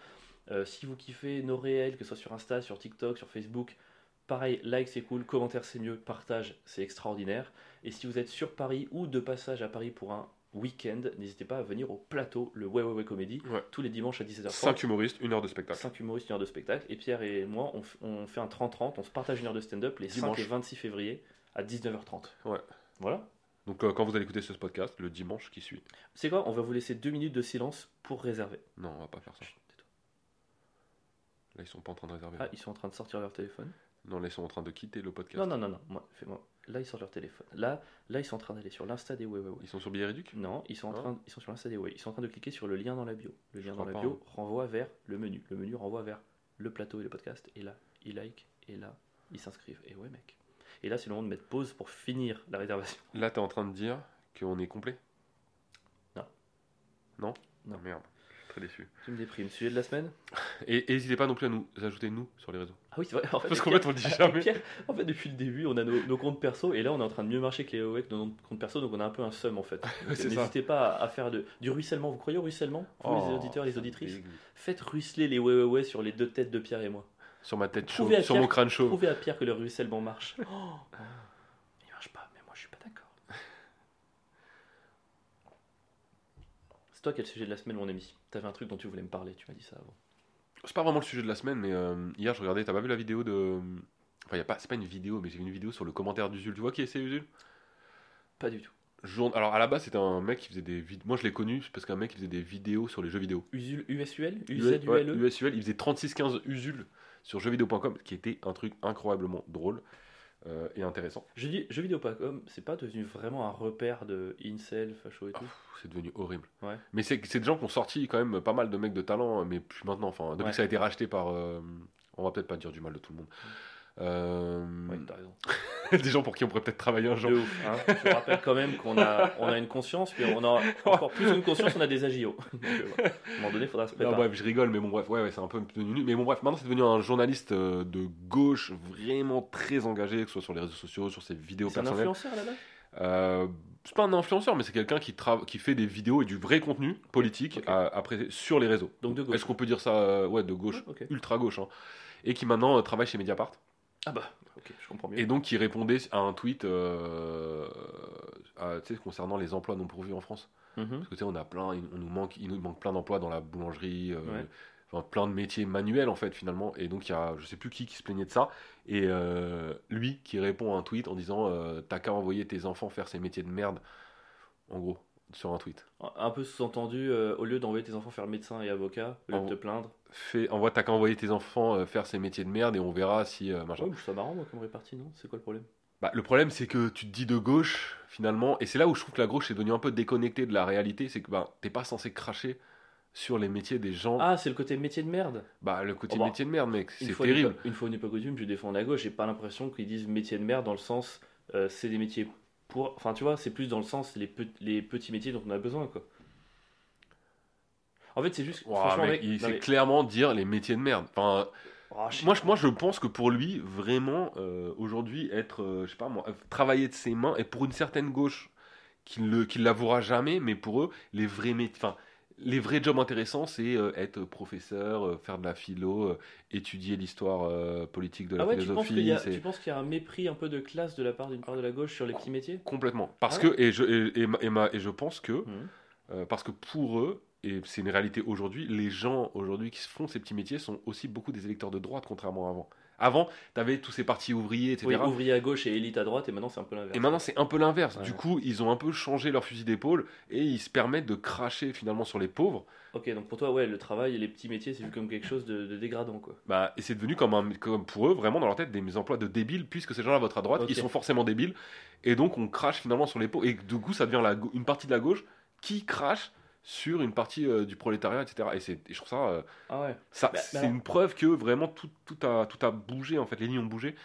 Euh, si vous kiffez nos réels, que ce soit sur Insta, sur TikTok, sur Facebook, pareil, like c'est cool, commentaire c'est mieux, partage c'est extraordinaire. Et si vous êtes sur Paris ou de passage à Paris pour un week-end, n'hésitez pas à venir au plateau, le Ouais Ouais Ouais Comédie,
Ouais.
tous les dimanches à 17h30.
5 humoristes, une heure de spectacle.
5 humoristes, une heure de spectacle. Et Pierre et moi, on, fait un 30-30, on se partage une heure de stand-up les
Dimanche.
5 et 26 février à 19h30.
Ouais.
Voilà.
Donc euh, quand vous allez écouter ce podcast, le dimanche qui suit.
C'est quoi? On va vous laisser deux minutes de silence pour réserver.
Non, on va pas faire ça. Là ils sont pas en train de réserver.
Ah, ils sont en train de sortir leur téléphone.
Non, là ils sont en train de quitter le podcast.
Non, non, non, non. Moi, fais-moi. Là, ils sortent leur téléphone. Là, là, ils sont en train d'aller sur l'Insta des Ouais Ouais Ouais.
Ils sont sur Billet Réduc?
Non, ils sont, en
Ah.
train, ils sont sur l'Insta des Ouais. Ils sont en train de cliquer sur le lien dans la bio. Le lien dans
crois
la
pas,
bio renvoie vers le menu. Le menu renvoie vers le plateau et le podcast. Et là, ils like. Et là, ils s'inscrivent. Et ouais, mec. Et là, c'est le moment de mettre pause pour finir la réservation.
Là t'es en train de dire qu'on est complet?
Non.
Non?
Non.
Ah, Merde, très déçu.
Tu me déprimes. Sujet de la semaine?
Et et n'hésitez pas non plus à nous ajouter nous sur les réseaux.
Ah oui, c'est vrai. En fait,
Parce qu'en
Pierre-
fait on le dit jamais.
Pierre, en fait, depuis le début, on a nos, nos comptes perso et là, on est en train de mieux marcher que les OE que nos comptes perso, donc on a un peu un seum en fait. Donc,
c'est ça.
N'hésitez pas à, à faire de, du ruissellement. Vous croyez au ruissellement Vous, les
Oh,
auditeurs, les auditrices? Faites ruisseler les ouais, ouais, ouais sur les deux têtes de Pierre et moi.
Sur ma tête
Prouvez
chaude,
à
sur
Pierre-
mon crâne chauve.
Prouvez à Pierre que le ruissellement marche. Oh, il marche pas, mais moi je suis pas d'accord. C'est toi qui as le sujet de la semaine, mon ami. T'avais un truc dont tu voulais me parler, tu m'as dit ça avant.
C'est pas vraiment le sujet de la semaine, mais euh, hier je regardais, t'as pas vu la vidéo de. Enfin, y a pas, c'est pas une vidéo, mais j'ai vu une vidéo sur le commentaire d'Usul. Tu vois qui est c'est Usul?
Pas du tout.
Journ- Alors à la base, c'était un mec qui faisait des vidéos. Moi je l'ai connu parce qu'un mec qui faisait des vidéos sur les jeux vidéo.
Usul, USUL
Ouais,
UZULE
USUL, il faisait 3615 Usul sur jeuxvideo.com, qui était un truc incroyablement drôle euh, et intéressant.
Je dis jeuxvideo.com, c'est pas devenu vraiment un repère de incel, facho et tout.
Pff, C'est devenu horrible.
Ouais.
Mais c'est c'est des gens qui ont sorti quand même pas mal de mecs de talent, mais plus maintenant. Enfin, depuis
Ouais.
que ça a été racheté par. euh, on va peut-être pas dire du mal de tout le monde. Euh,
Ouais, t'as raison.
des gens pour qui on pourrait peut-être travailler un jour.
De ouf, hein. Je rappelle quand même qu'on a, on a une conscience, puis on a encore plus une conscience, on a des agios. Donc, euh. À un moment donné, il faudra se
Non,
préparer.
bref, je rigole, mais bon, bref, ouais, ouais, c'est un peu devenu. Mais bon, bref, maintenant c'est devenu un journaliste euh, de gauche vraiment très engagé, que ce soit sur les réseaux sociaux, sur ses vidéos
c'est un
personnelles.
influenceur là-bas?
Euh, c'est pas un influenceur, mais c'est quelqu'un qui, qui fait des vidéos et du vrai contenu politique à- après, sur les réseaux.
Donc de gauche.
Est-ce qu'on peut dire ça Ouais, de gauche, ultra gauche. hein. Et qui maintenant travaille chez Mediapart.
Ah bah, ok, je comprends mieux.
Et donc qui répondait à un tweet euh, à- concernant les emplois non pourvus en France.
Mhm.
Parce que tu sais, on a plein, il, on nous manque, il nous manque plein d'emplois dans la boulangerie, euh,
Ouais.
enfin, plein de métiers manuels en fait finalement. Et donc il y a, je sais plus qui qui se plaignait de ça. Et euh, lui qui répond à un tweet en disant euh, T'as qu'à envoyer tes enfants faire ces métiers de merde, en gros. Sur un tweet.
Un peu sous-entendu, euh, au lieu d'envoyer tes enfants faire médecin et avocat, au lieu de te plaindre.
Fais, envoie, t'as qu'à envoyer tes enfants euh, faire ces métiers de merde et on verra si euh, machin.
Ouais, je trouve ça marrant, moi, comme répartie, non? C'est quoi le problème?
Bah, le problème, c'est que tu te dis de gauche, finalement, et c'est là où je trouve que la gauche est devenue un peu déconnectée de la réalité, c'est que bah, t'es pas censé cracher sur les métiers des gens.
Ah, c'est le côté métier de merde?
Bah, le côté
Oh bah,
métier de merde, mec,
Une
c'est terrible.
pas- Une fois n'est pas coutume, je défends la gauche, j'ai pas l'impression qu'ils disent métier de merde dans le sens, euh, c'est des métiers pour. Enfin, tu vois, c'est plus dans le sens les, pe- les petits métiers dont on a besoin, quoi. En fait, c'est juste.
Ouah,
franchement,
mec,
mec,
il sait
mais-
clairement dire les métiers de merde. Enfin,
Oh,
moi, je, moi, je pense que pour lui, vraiment, euh, aujourd'hui, être, euh, je sais pas moi, euh, travailler de ses mains, et pour une certaine gauche qui ne l'avouera jamais, mais pour eux, les vrais métiers, enfin, les vrais jobs intéressants, c'est euh, être professeur, euh, faire de la philo, euh, étudier l'histoire politique de la
Ah ouais, tu penses
philosophie.
y, a- tu penses qu'il y a un mépris un peu de classe de la part d'une part de la gauche sur les petits métiers?
Complètement. Parce
Ah ouais?
que, et je, et, et ma- et ma- et je pense que, euh, parce que pour eux, et c'est une réalité aujourd'hui, les gens aujourd'hui qui font ces petits métiers sont aussi beaucoup des électeurs de droite, contrairement à avant. Avant, tu avais tous ces partis ouvriers, etc.
Oui, ouvrier à gauche et élite à droite, et maintenant c'est un peu l'inverse.
Et maintenant, c'est un peu l'inverse.
Ouais.
Du coup, ils ont un peu changé leur fusil d'épaule et ils se permettent de cracher finalement sur les pauvres.
Ok, donc pour toi, ouais, le travail et les petits métiers, c'est vu comme quelque chose de, de dégradant, quoi.
Bah, et c'est devenu comme, un, comme pour eux, vraiment dans leur tête, des emplois de débiles, puisque ces gens-là votent à droite, ils sont forcément débiles. Et donc, on crache finalement sur les pauvres. Et du coup, ça devient la une partie de la gauche qui crache sur une partie euh, du prolétariat, etc. Et, c'est- et je trouve ça, euh,
Ah ouais.
ça
Bah,
c'est
bah
une preuve que vraiment tout, tout, a, tout a bougé, en fait, les lignes ont bougé.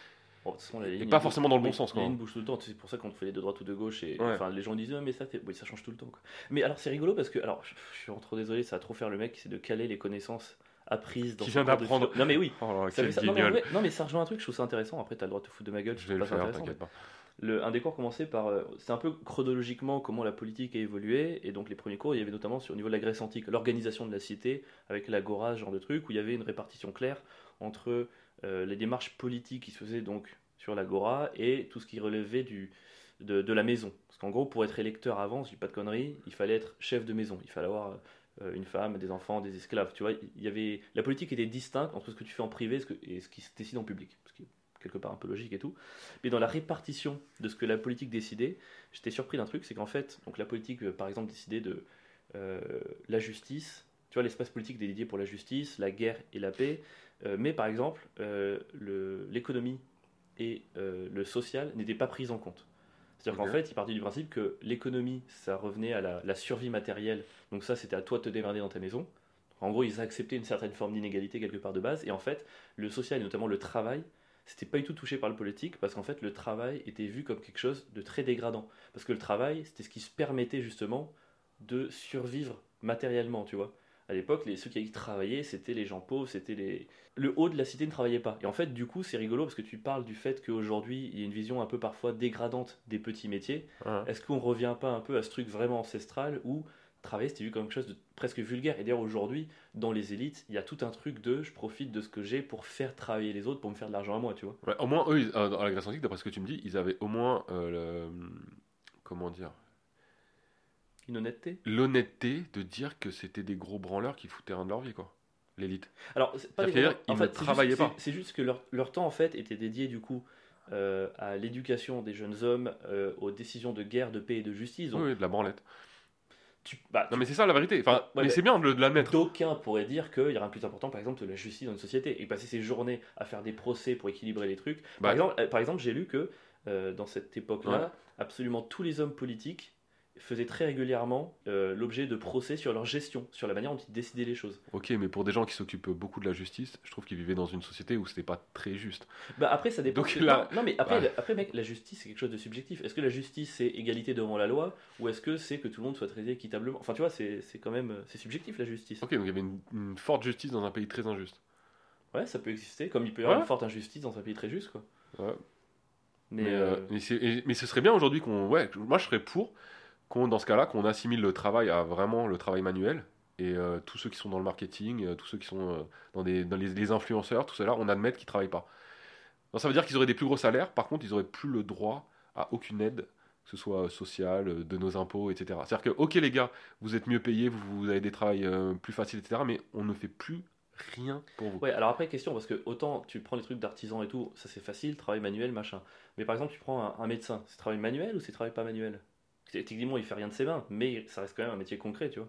Bon, de toute façon, la ligne,
pas forcément dans le bon sens, quoi.
La ligne bouge tout le temps, c'est pour ça qu'on te fait les de droite ou de gauche. Et
Ouais.
enfin, les gens disent, mais ça, c'est- oui, ça change tout le temps. Quoi. Mais alors, c'est rigolo parce que, alors, je, je suis trop désolé, ça va trop faire le mec, c'est de caler les connaissances apprises dans
Qui vient d'apprendre.
Non, mais oui.
Oh
Ça ça- non, mais vrai- non, mais ça rejoint un truc, je trouve ça intéressant. Après, t'as le droit de te foutre de ma gueule,
Je vais le faire, t'inquiète pas.
Un des cours commençait par. euh, c'est un peu chronologiquement comment la politique a évolué. Et donc, les premiers cours, il y avait notamment sur, au niveau de la Grèce antique, l'organisation de la cité, avec l'agora, genre de truc, où il y avait une répartition claire entre euh, les démarches politiques qui se faisaient donc sur l'agora et tout ce qui relevait du, de, la maison. Parce qu'en gros, pour être électeur avant, je dis pas de conneries, il fallait être chef de maison. Il fallait avoir euh, une femme, des enfants, des esclaves. Tu vois, il y avait, la politique était distincte entre ce que tu fais en privé et ce, qui se décide en public. Quelque part un peu logique et tout. Mais dans la répartition de ce que la politique décidait, j'étais surpris d'un truc, c'est qu'en fait, donc la politique, euh, par exemple, décidait de euh, la justice. Tu vois, l'espace politique est dédié pour la justice, la guerre et la paix. Euh, mais par exemple, euh, le- l'économie et le social n'étaient pas pris en compte. C'est-à-dire qu'en fait, il partait du principe que l'économie, ça revenait à la, la survie matérielle. Donc ça, c'était à toi de te démerder dans ta maison. En gros, ils acceptaient une certaine forme d'inégalité quelque part de base. Et en fait, le social et notamment le travail, c'était pas du tout touché par le politique parce qu'en fait, le travail était vu comme quelque chose de très dégradant. Parce que le travail, c'était ce qui se permettait justement de survivre matériellement, tu vois. À l'époque, les, ceux qui travaillaient, c'était les gens pauvres, c'était les... Le haut de la cité ne travaillait pas. Et en fait, du coup, c'est rigolo parce que tu parles du fait qu'aujourd'hui, il y a une vision un peu parfois dégradante des petits métiers.
Ouais.
Est-ce qu'on revient pas un peu à ce truc vraiment ancestral où travailler c'était vu comme quelque chose de presque vulgaire Et d'ailleurs, aujourd'hui, dans les élites, il y a tout un truc de je profite de ce que j'ai pour faire travailler les autres, pour me faire de l'argent à moi, tu vois.
Ouais, au moins, eux, ils- euh, dans la Grèce antique, d'après ce que tu me dis, ils avaient au moins euh, le- comment dire?
Une honnêteté.
l'honnêteté de dire que c'était des gros branleurs qui foutaient rien de leur vie, quoi. L'élite.
Alors, c'est pas des en
ils
fait,
ne
juste-
travaillaient pas.
C'est juste que leur, leur temps, en fait, était dédié, du coup, euh, à l'éducation des jeunes hommes, euh, aux décisions de guerre, de paix et de justice. Donc,
Oui, oui, de la branlette.
Tu, bah,
Non, mais c'est ça la vérité. Enfin,
Ouais,
mais c'est bien de, de l'admettre.
D'aucuns pourraient dire qu'il y a rien de plus important, par exemple, que la justice dans une société. Et passer ses journées à faire des procès pour équilibrer les trucs.
Bah,
Par exemple, euh, par exemple j'ai lu que euh, dans cette époque-là,
Ouais.
absolument tous les hommes politiques faisaient très régulièrement euh, l'objet de procès sur leur gestion, sur la manière dont ils décidaient les choses.
Ok, mais pour des gens qui s'occupent beaucoup de la justice, je trouve qu'ils vivaient dans une société où c'était pas très juste.
Bah après, ça dépend.
Donc
que-
là-
non, non, mais après,
Ouais.
après, mec, la justice, c'est quelque chose de subjectif. Est-ce que la justice, c'est égalité devant la loi Ou est-ce que c'est que tout le monde soit traité équitablement? Enfin, tu vois, c'est quand même. C'est subjectif, la justice.
Ok, donc il y avait une, une forte justice dans un pays très injuste.
Ouais, ça peut exister, comme il peut y avoir
Ouais.
une forte injustice dans un pays très juste, quoi.
Ouais.
Mais,
Mais,
euh,
euh, mais ce serait bien aujourd'hui qu'on. Ouais, moi je serais pour qu'on, dans ce cas-là, qu'on assimile le travail à vraiment le travail manuel. Et euh, tous ceux qui sont dans le marketing, euh, tous ceux qui sont euh, dans, les, influenceurs, tout cela, on admette qu'ils travaillent pas. Donc, ça veut dire qu'ils auraient des plus gros salaires, par contre, ils auraient plus le droit à aucune aide, que ce soit sociale, de nos impôts, etc. C'est-à-dire que, ok les gars, vous êtes mieux payés, vous, avez des travails plus faciles, etc. Mais on ne fait plus rien pour vous.
Ouais, alors après, question, parce que autant tu prends les trucs d'artisan et tout, ça c'est facile, travail manuel, machin. Mais par exemple, tu prends un médecin, c'est travail manuel ou c'est travail pas manuel? Techniquement, il fait rien de ses mains, mais ça reste quand même un métier concret, tu vois.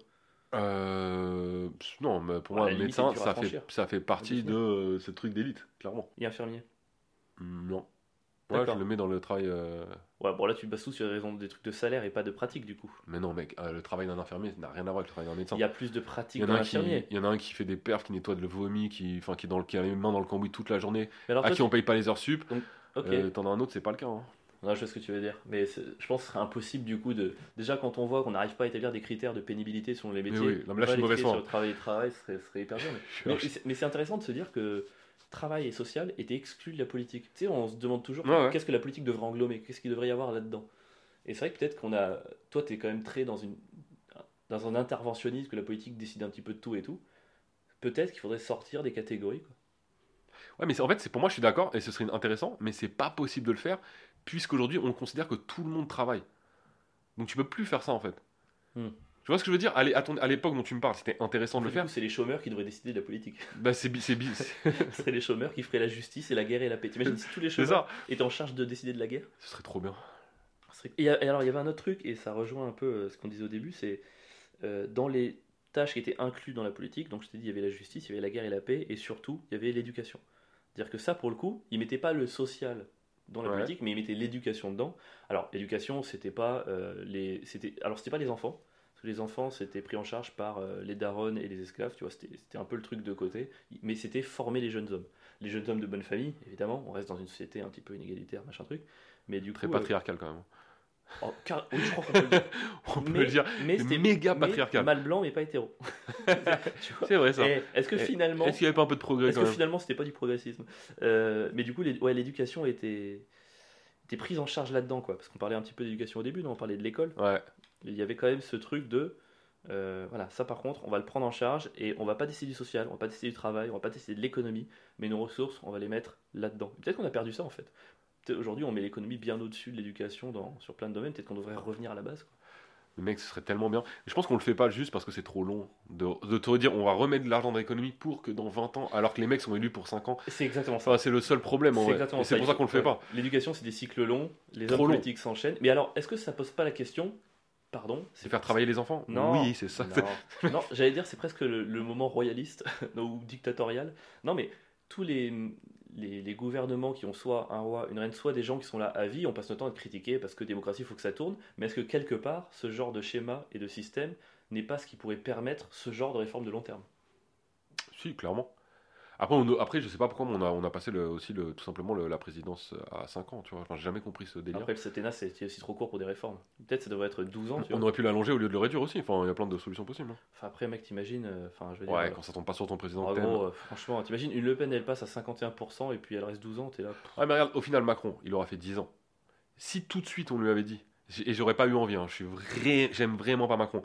Euh, non, mais pour moi,
limite,
médecin, ça fait, ça fait partie de euh, ce truc d'élite, clairement.
Et infirmier.
Non. Ouais, je le mets dans le travail. euh,
Ouais, bon là, tu bases tout sur des raisons des trucs de salaire et pas de pratique, du coup.
Mais non, mec, le travail d'un infirmier n'a rien à voir avec le travail d'un médecin.
Il y a plus de pratique
un qui,
l'infirmier.
il y en a un qui fait des perfs, qui nettoie de le vomi, qui, enfin, qui, est dans le, qui a les mains dans le cambouis toute la journée,
alors,
à
toi,
qui on paye pas les heures sup.
tu- Ok.
Euh, T'en as un autre, c'est pas le cas. hein.
Non, je vois ce que tu veux dire. Mais je pense que ce serait impossible du coup de. Déjà, quand on voit qu'on n'arrive pas à établir des critères de pénibilité selon les
Mais
métiers,
oui, non, mais là, je suis
sur le travail et le travail, ce serait, ce serait hyper dur. Mais, c'est- mais c'est intéressant de se dire que travail et social étaient exclus de la politique. Tu sais, on se demande toujours
Ouais, ouais.
qu'est-ce que la politique devrait englober, qu'est-ce qu'il devrait y avoir là-dedans. Et c'est vrai que peut-être qu'on a. Toi, tu es quand même très dans, une, dans un interventionnisme, que la politique décide un petit peu de tout et tout. Peut-être qu'il faudrait sortir des catégories. Quoi.
Ouais, mais en fait, c'est pour moi, je suis d'accord, et ce serait intéressant, mais c'est pas possible de le faire, puisqu'aujourd'hui, on considère que tout le monde travaille. Donc tu peux plus faire ça, en fait.
Hmm.
Tu vois ce que je veux dire? À l'é- à l'époque dont tu me parles, c'était intéressant de le faire.
c'est les chômeurs qui devraient décider de la politique.
Bah, c'est c'est
Ce seraient les chômeurs qui feraient la justice et la guerre et la paix. T'imagines si tous les chômeurs étaient en charge de décider de la guerre?
Ce serait trop bien.
Et, et alors, il y avait un autre truc, et ça rejoint un peu euh, ce qu'on disait au début, c'est euh, dans les tâches qui étaient incluses dans la politique, donc je t'ai dit, il y avait la justice, il y avait la guerre et la paix, et surtout, il y avait l'éducation. C'est-à-dire que ça, pour le coup, ils mettaient pas le social dans la
Ouais.
politique, mais ils mettaient l'éducation dedans. Alors, l'éducation, c'était pas euh, les, c'était, alors c'était pas les enfants, parce que les enfants, c'était pris en charge par euh, les darons et les esclaves, tu vois, c'était, un peu le truc de côté, mais c'était former les jeunes hommes. Les jeunes hommes de bonne famille, évidemment, on reste dans une société un petit peu inégalitaire, machin truc, mais du
Très
coup, euh,
patriarcal, quand même.
Oh, car- oui, je crois qu'on peut le dire.
On peut
Mais-
le dire.
Mais c'était
méga patriarcal.
Mal blanc, mais pas hétéro.
C'est vrai, ça.
Est-ce que finalement,
Est-ce qu'il y avait pas un peu de progrès,
est-ce que finalement, c'était pas du progressisme? Euh, Mais du coup, les- ouais, l'éducation était était prise en charge là-dedans, quoi. Parce qu'on parlait un petit peu d'éducation au début, non? On parlait de l'école.
Ouais.
Il y avait quand même ce truc de, euh, voilà, ça par contre, on va le prendre en charge et on va pas décider du social, on va pas décider du travail, on va pas décider de l'économie, mais nos ressources, on va les mettre là-dedans. Peut-être qu'on a perdu ça en fait. Aujourd'hui, on met l'économie bien au-dessus de l'éducation dans, sur plein de domaines. Peut-être qu'on devrait revenir à la base. quoi.
Mais mec, ce serait tellement bien. Je pense qu'on le fait pas juste parce que c'est trop long de, de te redire on va remettre de l'argent dans l'économie pour que dans 20 ans, alors que les mecs sont élus pour 5 ans,
C'est exactement ça.
enfin, c'est le seul problème en
C'est
vrai.
exactement
Et c'est pour ça qu'on le fait pas.
L'éducation, c'est des cycles longs. Les
Trop
hommes
long.
politiques s'enchaînent. Mais alors, est-ce que ça pose pas la question Pardon
C'est faire travailler les enfants?
Non.
Oui, c'est ça.
Non, non j'allais dire, c'est presque le, le moment royaliste ou dictatorial. Non, mais tous les, les, gouvernements qui ont soit un roi, une reine, soit des gens qui sont là à vie, on passe notre temps à être critiqués parce que démocratie, il faut que ça tourne. Mais est-ce que quelque part, ce genre de schéma et de système n'est pas ce qui pourrait permettre ce genre de réforme de long terme?
Si, clairement. Après, on- après, je sais pas pourquoi mais on a, on a passé le, aussi le, tout simplement le- la présidence à 5 ans, tu vois. Enfin, j'ai jamais compris ce délire.
Après, le septennat, c'était aussi trop court pour des réformes. Peut-être ça devrait être 12 ans, tu
on
vois.
aurait pu l'allonger au lieu de le réduire aussi. Enfin, il y a plein de solutions possibles. hein.
Enfin, après, mec, t'imagines, euh, enfin, je veux dire,
Ouais,
euh,
quand ça tombe pas sur ton président
en
que t'aimes.
gros, euh, franchement, t'imagines, une Le Pen, elle passe à 51% et puis elle reste 12 ans, t'es là. pff,
Ouais, mais regarde, au final, Macron, il aura fait 10 ans. Si tout de suite on lui avait dit, et j'aurais pas eu envie, hein, je suis vrai, j'aime vraiment pas Macron,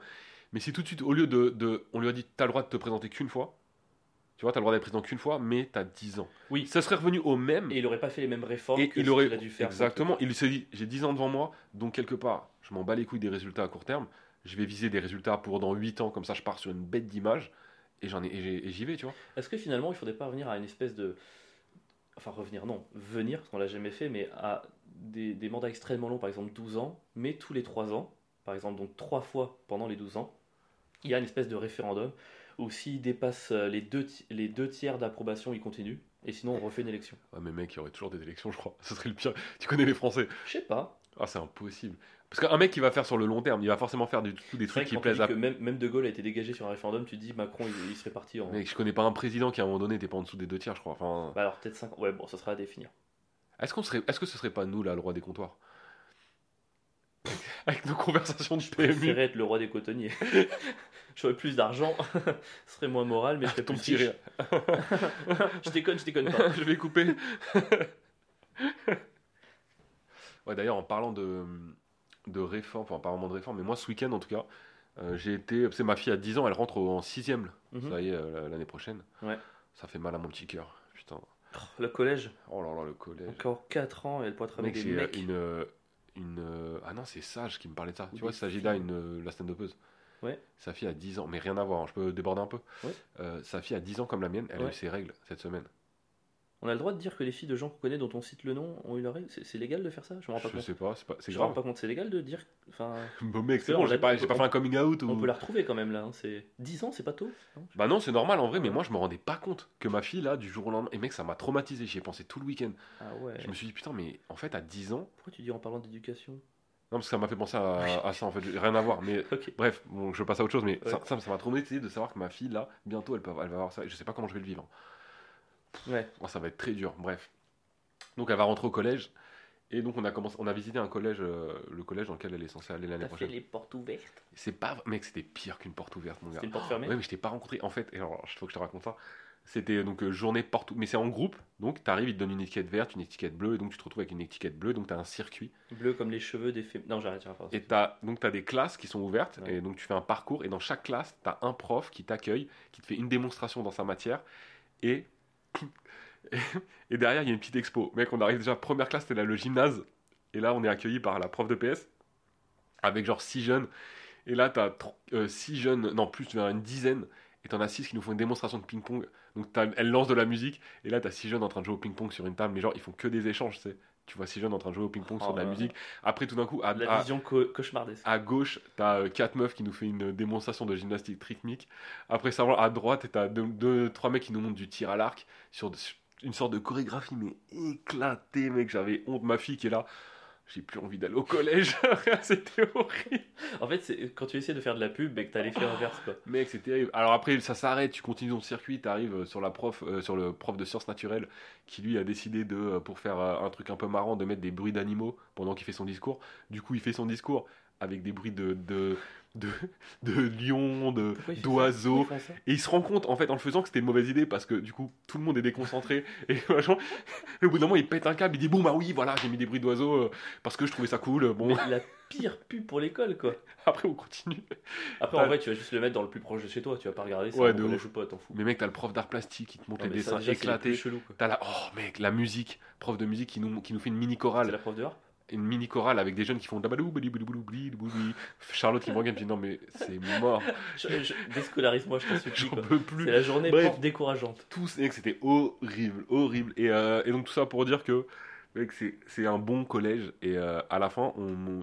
mais si tout de suite, au lieu de, de- on lui a dit, t'as le droit de te présenter qu'une fois, tu vois, t'as le droit d'être président qu'une fois, mais t'as 10 ans.
Oui.
Ça serait revenu au même,
Et il aurait pas fait les mêmes réformes
et
que
il
ce
aurait,
qu'il a dû faire.
exactement, il s'est dit, j'ai 10 ans devant moi, donc quelque part, je m'en bats les couilles des résultats à court terme, je vais viser des résultats pour dans 8 ans, comme ça je pars sur une bête d'image, et j'en ai, et j'ai- et j'y vais, tu vois.
Est-ce que finalement, il faudrait pas revenir à une espèce de. Enfin, revenir, non, venir, parce qu'on l'a jamais fait, mais à des, des mandats extrêmement longs, par exemple 12 ans, mais tous les 3 ans, par exemple, donc 3 fois pendant les 12 ans, il y a une espèce de référendum où s'il dépasse euh, les deux, les deux tiers d'approbation, il continue, et sinon on refait une élection.
Ouais, mais mec, il y aurait toujours des élections, je crois. Ce serait le pire. Tu connais les Français.
Je sais pas.
Ah, c'est impossible. Parce qu'un mec qui va faire sur le long terme, il va forcément faire du tout des trucs qui plaisent à.
que même, même De Gaulle a été dégagé sur un référendum, tu dis Macron, il, il serait parti en.
Mec, je connais pas un président qui à un moment donné n'était pas en dessous des deux tiers, je crois. Enfin,
Bah alors peut-être 5 Ouais, bon, ça sera à définir.
est-ce qu'on serait, est-ce que ce serait pas nous là, le roi des comptoirs? Avec nos conversations de
Je
PMU,
préférerais être le roi des cotonniers. J'aurais plus d'argent, ce serait moins moral, mais je serais
ton
plus
petit
riche.
rire.
je déconne, je déconne pas.
je vais couper. ouais, d'ailleurs, en parlant de, de réforme, enfin, pas vraiment de réforme, mais moi, ce week-end, en tout cas, euh, j'ai été. C'est ma fille a 10 ans, elle rentre en 6ème,
Mhm.
ça y est, euh, l'année prochaine.
Ouais.
Ça fait mal à mon petit cœur. Putain.
Le collège,
Oh là là, le collège.
encore 4 ans, et elle pourra travailler avec des
j'ai
mecs.
une, euh, une. euh, Ah non, c'est Sage qui me parlait de ça. Tu vois, Sagida, une, euh, la stand-upeuse.
Ouais.
Sa fille a 10 ans, mais rien à voir, hein, je peux déborder un peu.
Ouais.
Euh, sa fille a 10 ans comme la mienne, elle a eu ses règles cette semaine.
On a le droit de dire que les filles de gens qu'on connaît, dont on cite le nom, ont eu leur C'est légal de faire ça? Je me rends pas
Je
compte.
sais pas, c'est pas- c'est
Je me rends
grave.
pas compte, c'est légal de dire. Enfin,
Bon mec, c'est bon,
on
j'ai pas, j'ai pas fait un coming out ou...
on peut la retrouver quand même là. hein, C'est 10 ans, c'est pas tôt
Bah non, c'est normal en vrai, mais moi je me rendais pas compte que ma fille là, du jour au lendemain, et mec, ça m'a traumatisé, j'y ai pensé tout le week-end.
Ah ouais.
Je me suis dit, putain, mais en fait, à 10 ans,
Pourquoi tu dis en parlant d'éducation?
Non, parce que ça m'a fait penser à, à ça en fait, rien à voir, mais bref, bon, je passe à autre chose, mais
Ouais.
ça, ça, ça m'a traumatisé de savoir que ma fille là, bientôt elle, peut, elle va avoir ça, et je sais pas comment je vais le vivre.
Ouais.
Ça va être très dur, bref. Donc elle va rentrer au collège, et donc on a, commencé, on a visité un collège, euh, le collège dans lequel elle est censée aller l'année
T'as fait
prochaine.
les portes ouvertes?
C'est pas, mec, c'était pire qu'une porte ouverte, mon gars.
C'est une porte fermée?
Ouais, mais je t'ai pas rencontré. En fait, alors, il faut que je te raconte ça. C'était donc euh, journée partout. Mais c'est en groupe. Donc, tu arrives, ils te donnent une étiquette verte, une étiquette bleue. Et donc, tu te retrouves avec une étiquette bleue. Donc, tu as un circuit.
Bleu comme les cheveux des féminines. Non, j'arrête, j'arrête.
Et t'as, donc, tu as des classes qui sont ouvertes.
Ouais.
Et donc, tu fais un parcours. Et dans chaque classe, tu as un prof qui t'accueille, qui te fait une démonstration dans sa matière. Et, et derrière, il y a une petite expo. Mec, on arrive déjà, première classe, c'était là le gymnase. Et là, on est accueilli par la prof de PS. Avec genre six jeunes. Et là, tu as six jeunes, non, plus, vers une dizaine. Et t'en as six qui nous font une démonstration de ping-pong. Donc t'as- elle lance de la musique. Et là, t'as six jeunes en train de jouer au ping-pong sur une table. Mais genre, ils font que des échanges, sais. Tu vois six jeunes en train de jouer au ping-pong sur
Oh
de la
là
musique. Après, tout d'un coup, à,
La
à-
vision co- cauchemardesque.
à gauche, t'as euh, quatre meufs qui nous fait une démonstration de gymnastique rythmique. Après ça, à droite, t'as deux, deux, trois mecs qui nous montrent du tir à l'arc sur une sorte de chorégraphie, mais éclatée, mec. J'avais honte. Ma fille qui est là. J'ai plus envie d'aller au collège. C'était horrible.
En fait, c'est quand tu essaies de faire de la pub et que t'as l'effet inverse, quoi.
Mec, c'est terrible. Alors après, ça s'arrête, tu continues ton circuit, tu arrives sur la prof, euh, sur le prof de sciences naturelles qui lui a décidé de, euh, pour faire euh, un truc un peu marrant, de mettre des bruits d'animaux pendant qu'il fait son discours. Du coup, il fait son discours avec des bruits de de de, de lions, de
ça
d'oiseaux.
Ça
Et il se rend compte en fait en le faisant que c'était une mauvaise idée parce que du coup tout le monde est déconcentré et. Et au bout d'un moment il pète un câble, il dit bon bah oui voilà j'ai mis des bruits d'oiseaux euh, parce que je trouvais ça cool. Bon
Mais la pire pub pour l'école, quoi.
après on continue.
Après, en vrai, tu vas juste le mettre dans le plus proche de chez toi. Tu vas pas regarder si
Ouais,
c'est
de ouf.
ou pas, t'en fous.
Mais mec t'as le prof d'art plastique qui te montre
Non,
les
ça,
dessins
c'est
éclatés.
chelou, quoi.
T'as la oh mec la musique, prof de musique qui nous qui nous fait une mini
C'est
chorale,
la prof de
une mini chorale avec des jeunes qui font. Charlotte qui me regarde me dit non mais c'est mort,
Déscolarise-moi, je t'en supplie,
j'en peux plus.
C'est la journée
Bref.
décourageante.
tous c'était horrible horrible et, euh, et donc tout ça pour dire que c'est un bon collège et euh, à la fin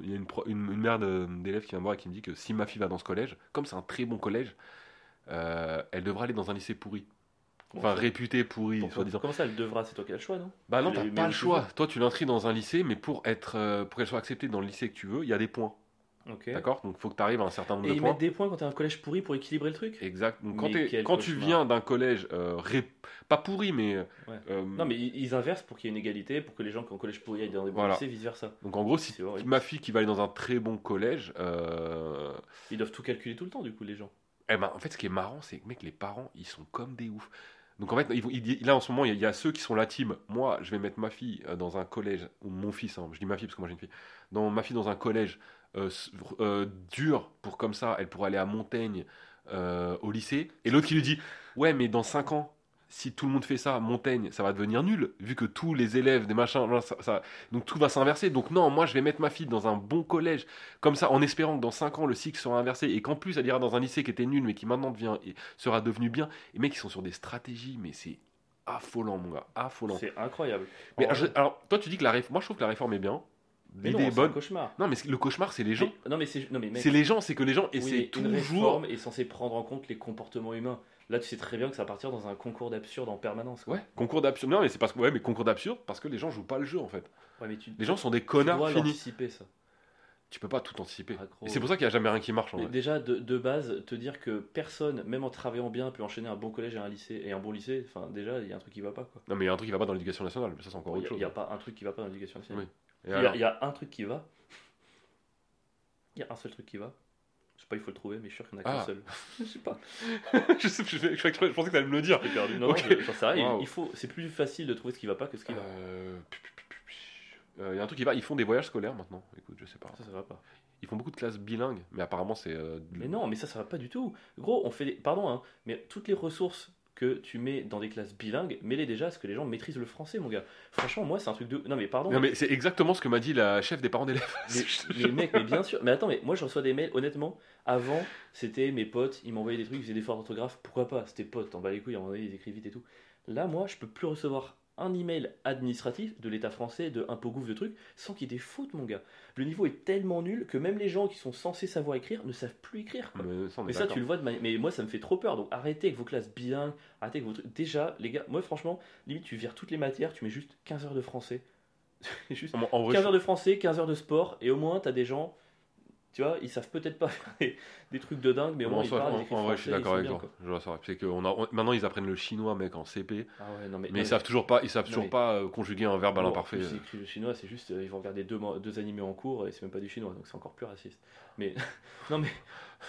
il y a une, pro- une, une mère d'élèves qui vient me voir et qui me dit que si ma fille va dans ce collège comme c'est un très bon collège euh, elle devra aller dans un lycée pourri enfin réputé pourri soi-disant
Comment ça, elle devra C'est toi qui as le choix, non?
Bah non
Tu
t'as pas le choix toi tu l'inscris dans un lycée mais pour être euh, pour qu'elle soit acceptée dans le lycée que tu veux il y a des points
Ok.
d'accord? Donc faut que tu arrives à un certain nombre
Et
de
ils
points
mettent des points quand t'as un collège pourri pour équilibrer le truc?
Exact donc quand, t'es- tu viens d'un collège euh, ré- pas pourri mais
Ouais.
euh,
Non, mais ils ils inversent pour qu'il y ait une égalité, pour que les gens qui ont un collège pourri aillent dans des bons
Voilà.
lycées, vice versa.
Donc en gros, si ma fille qui va aller dans un très bon collège,
Ils doivent tout calculer tout le temps, du coup, les gens.
eh ben, en fait, ce qui est marrant, c'est que mec, les parents, ils sont comme des oufs. Donc en fait, là en ce moment, il y, a- ceux qui sont la team. Moi, je vais mettre ma fille euh, dans un collège, ou mon fils, hein, je dis ma fille parce que moi j'ai une fille, dans ma fille dans un collège euh, euh, dur pour comme ça, elle pourrait aller à Montaigne au lycée. Et l'autre qui lui dit, ouais, mais dans 5 ans, si tout le monde fait ça, Montaigne, ça va devenir nul, vu que tous les élèves, des machins, voilà, ça- ça- donc tout va s'inverser. Donc non, moi je vais mettre ma fille dans un bon collège, comme ça, en espérant que dans 5 ans le cycle sera inversé et qu'en plus elle ira dans un lycée qui était nul, mais qui maintenant devient et sera devenu bien. Et mecs, ils sont sur des stratégies, mais c'est affolant, mon gars, affolant.
C'est incroyable.
Mais je- alors, toi tu dis que la réforme, moi je trouve que la réforme est bien, l'idée est
c'est un
bonne.
cauchemar.
Non, mais c'est- le cauchemar, c'est les gens.
Mais- non, mais c'est
C'est les gens, c'est que les gens
oui,
essaient
mais une
toujours.
réforme est censée prendre en compte les comportements humains. Là, tu sais très bien que ça va partir dans un concours d'absurde en permanence. quoi.
Ouais, concours d'absurde. Non, mais c'est parce que ouais, mais concours d'absurde parce que les gens jouent pas le jeu en fait.
Ouais, mais tu,
Les gens sont des
tu
connards
dois
finis.
l'anticiper, ça.
Tu peux pas tout anticiper.
Gros.
Et c'est pour ça qu'il y a jamais rien qui marche en
Mais
vrai.
déjà, de, de base, te dire que personne, même en travaillant bien, peut enchaîner un bon collège et un lycée et un bon lycée, enfin, déjà, il y a un truc qui va pas. quoi.
Non, mais il y a un truc qui va pas dans l'éducation nationale, mais ça c'est encore
Il
autre chose.
n'y a, pas un truc qui va pas dans l'éducation nationale. Il y, il y a un truc qui va. Il y a un seul truc qui va. Je sais pas, il faut le trouver, mais je suis sûr qu'il n'y en a qu'un
Ah.
seul. je sais pas.
je, sais, je, je- je- pensais que tu allais me le dire.
J'ai perdu. Non,
Ok.
non, je- j'en sais rien. Il, il faut, c'est plus facile de trouver ce qui va pas que ce qui va.
Euh, pu- euh, Il y a un truc qui va. Ils font des voyages scolaires maintenant. Écoute, je sais pas.
Ça, ça va pas.
Ils font beaucoup de classes bilingues, mais apparemment c'est. euh,
Mais non, mais ça, ça va pas du tout. Gros, on fait des... Pardon, hein, mais toutes les ressources que tu mets dans des classes bilingues, mets-les déjà à ce que les gens maîtrisent le français, mon gars. Franchement, moi, c'est un truc de... Non, mais pardon.
Non, mais c'est exactement ce que m'a dit la chef des parents d'élèves.
Mais, mais mec, mais bien sûr. Mais attends, mais moi je reçois des mails, honnêtement. Avant, c'était mes potes, ils m'envoyaient des trucs, ils faisaient des fautes d'orthographe. Pourquoi pas? C'était potes, t'en bats les couilles, à un moment donné, ils écrivent vite et tout. Là, moi, je peux plus recevoir un email administratif de l'État français, de impôt gouffre de trucs, sans qu'il y ait des fautes, mon gars. Le niveau est tellement nul que même les gens qui sont censés savoir écrire ne savent plus écrire. quoi.
Mais ça,
Mais tu le vois de manière. Mais moi, ça me fait trop peur. Donc arrêtez avec vos classes bilingues. Arrêtez avec vos trucs. Déjà, les gars, moi, franchement, limite, tu vires toutes les matières, tu mets juste 15 heures de français. juste
En, en vrai,
15
je-
heures de français, 15 heures de sport, et au moins, t'as des gens. Tu vois, ils savent peut-être pas faire des, des trucs de dingue, mais au moins, ils parlent.
en- en vrai, je suis d'accord avec toi. Je vois ça. C'est que on a- on- maintenant, ils apprennent le chinois, mec, en CP.
Ah ouais, non, mais,
Mais
non,
ils savent toujours pas, ils savent
Non,
toujours
mais-
pas euh, conjuguer un verbe à l'imparfait.
ils écrivent le chinois, c'est juste, euh, ils vont regarder deux, deux animés en cours et c'est même pas du chinois, donc c'est encore plus raciste. Mais non, mais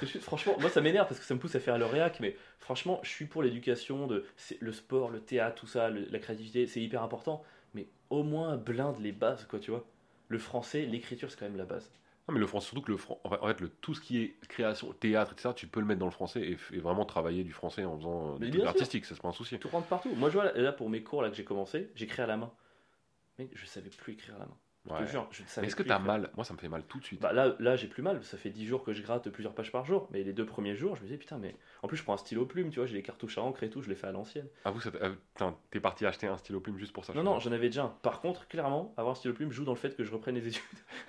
juste, franchement, moi ça m'énerve parce que ça me pousse à faire le réac, mais franchement, je suis pour l'éducation, de le sport, le théâtre, tout ça, le- la créativité, c'est hyper important, mais au moins blinde les bases, quoi, tu vois. Le français, l'écriture, c'est quand même la base.
Non, mais le français, surtout que le fran- en fait, le, tout ce qui est création, théâtre, etc., tu peux le mettre dans le français et, vraiment travailler du français en faisant euh, des trucs artistiques, ça c'est pas un souci.
Tout rentre partout. Moi, je vois là, là, pour mes cours là que j'ai commencé, j'écris à la main. Mais je savais plus écrire à la main. Je
Ouais.
te jure, je ne savais
est-ce que t'as mal? Moi, ça me fait mal tout de suite.
Bah là, là j'ai plus mal, ça fait 10 jours que je gratte plusieurs pages par jour, mais les deux premiers jours, je me disais putain, mais en plus je prends un stylo plume, tu vois, j'ai les cartouches à encre et tout, je les fais à l'ancienne.
Ah, vous, euh, t'es parti acheter un stylo plume juste pour ça je
Non, non, j'en avais déjà un. Par contre, clairement, avoir un stylo plume joue dans le fait que je reprenne les études.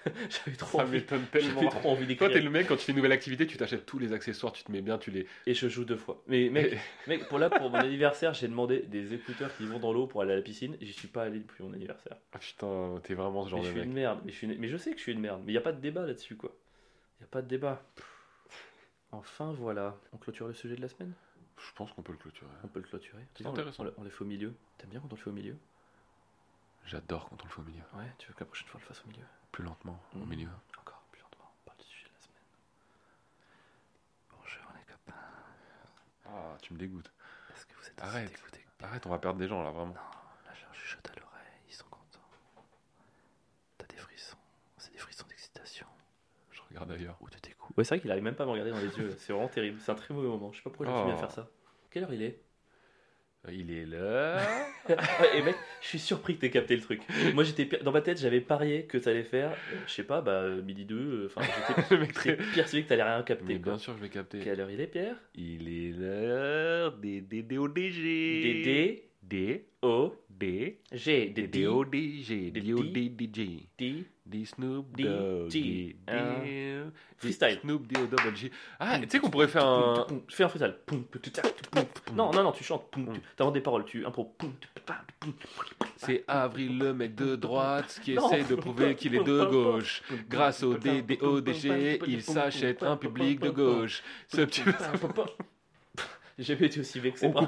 J'avais trop
Ça
envie.
tellement.
trop envie
Toi, t'es le mec, quand tu fais une nouvelle activité, tu t'achètes tous les accessoires, tu te mets bien, tu les.
et je joue deux fois. Mais mec, mec pour là, pour mon anniversaire, j'ai demandé des écouteurs qui vont dans l'eau pour aller à la piscine j'y suis pas allé depuis mon anniversaire.
Ah putain, t'es vraiment ce genre
je suis
mec.
une merde, mais je, suis une- mais je sais que je suis une merde, mais il n'y a pas de débat là-dessus quoi. Il n'y a pas de débat. Enfin voilà, on clôture le sujet de la semaine?
Je pense qu'on peut le clôturer.
On peut le clôturer.
C'est
on-
intéressant.
On, le- on le fait au milieu. T'aimes bien quand on le fait au milieu?
J'adore quand on le fait au milieu.
Ouais, tu veux que la prochaine fois on le fasse au milieu?
Plus lentement, au
Mhm.
milieu.
Encore plus lentement, on parle du sujet de la semaine. Bonjour les copains.
Ah, tu me dégoûtes.
Est-ce que vous êtes
Arrête. Arrête, on va perdre des gens là, vraiment.
Non, là je chuchote à l'oreille, ils sont contents. T'as des frissons, c'est des frissons d'excitation
Je regarde ailleurs.
ou de dégoût. Ouais, c'est vrai qu'il arrive même pas à me regarder dans les yeux, c'est vraiment terrible, c'est un très mauvais moment. Je sais pas pourquoi suis mis à
Oh.
faire ça. Quelle heure il est?
Il est là.
Et mec, je suis surpris que t'aies capté le truc. Moi j'étais dans ma tête, j'avais parié que t'allais faire, euh, je sais pas, bah euh, midi 2, enfin j'étais
le mec
j'étais
très.
persuadé que t'allais rien
Mais
capter. quoi.
bien sûr, je vais capter.
Quelle heure il est, Pierre?
Il est l'heure des DDODG.
Des D,
D,
O,
D,
G, des D,
DDODG.
des
DODG.
D,
Des Snoop
D,
Dogg. Des- des
freestyle.
Snoop D-O-double-G. Ah, tu sais qu'on pourrait faire un.
Fais un freestyle. Non, non, non, tu chantes. T'inventes des paroles, tu impro.
C'est Avril, le mec de droite, qui essaie de prouver qu'il est de gauche. Grâce au DDODG, il s'achète un public de gauche. Ce petit.
J'ai jamais été aussi vexé par.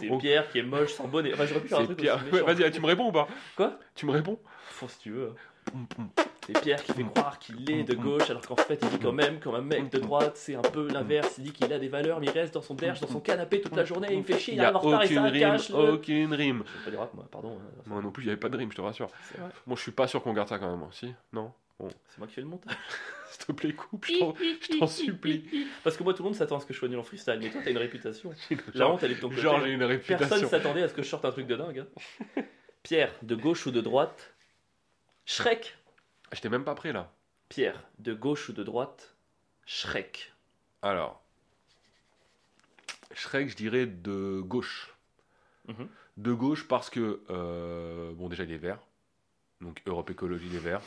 C'est Pierre qui est moche sans bonnet. Enfin, j'aurais pu faire un truc
Pierre. Vas-y, tu me réponds ou pas
Quoi
Tu me réponds
Faut si tu veux. C'est Pierre qui fait croire qu'il est de gauche alors qu'en fait il dit quand même comme un mec de droite c'est un peu l'inverse. Il dit qu'il a des valeurs mais il reste dans son derge, dans son canapé toute la journée, il me fait chier,
Il
il arrive en retard et
rime,
cache. le-
aucune rime.
Pas du rap moi, pardon. hein.
Moi non plus, il n'y avait pas de rime, je te rassure. Bon, je suis pas sûr qu'on garde ça quand même. hein. Si? Non?
C'est moi qui fais le montage.
S'il te plaît, coupe, je t'en- supplie.
Parce que moi tout le monde s'attend à ce que je sois nul en freestyle, mais toi t'as une réputation. La honte elle est de ton côté.
genre, j'ai une
Personne
réputation.
s'attendait à ce que je sorte un truc de dingue. hein. Pierre, de gauche ou de droite Shrek.
J'étais même pas prêt là.
Pierre, de gauche ou de droite Shrek.
Alors, Shrek, je dirais de gauche.
Mhm.
De gauche parce que, euh, bon, déjà, il est vert. Donc, Europe Écologie, il est vert.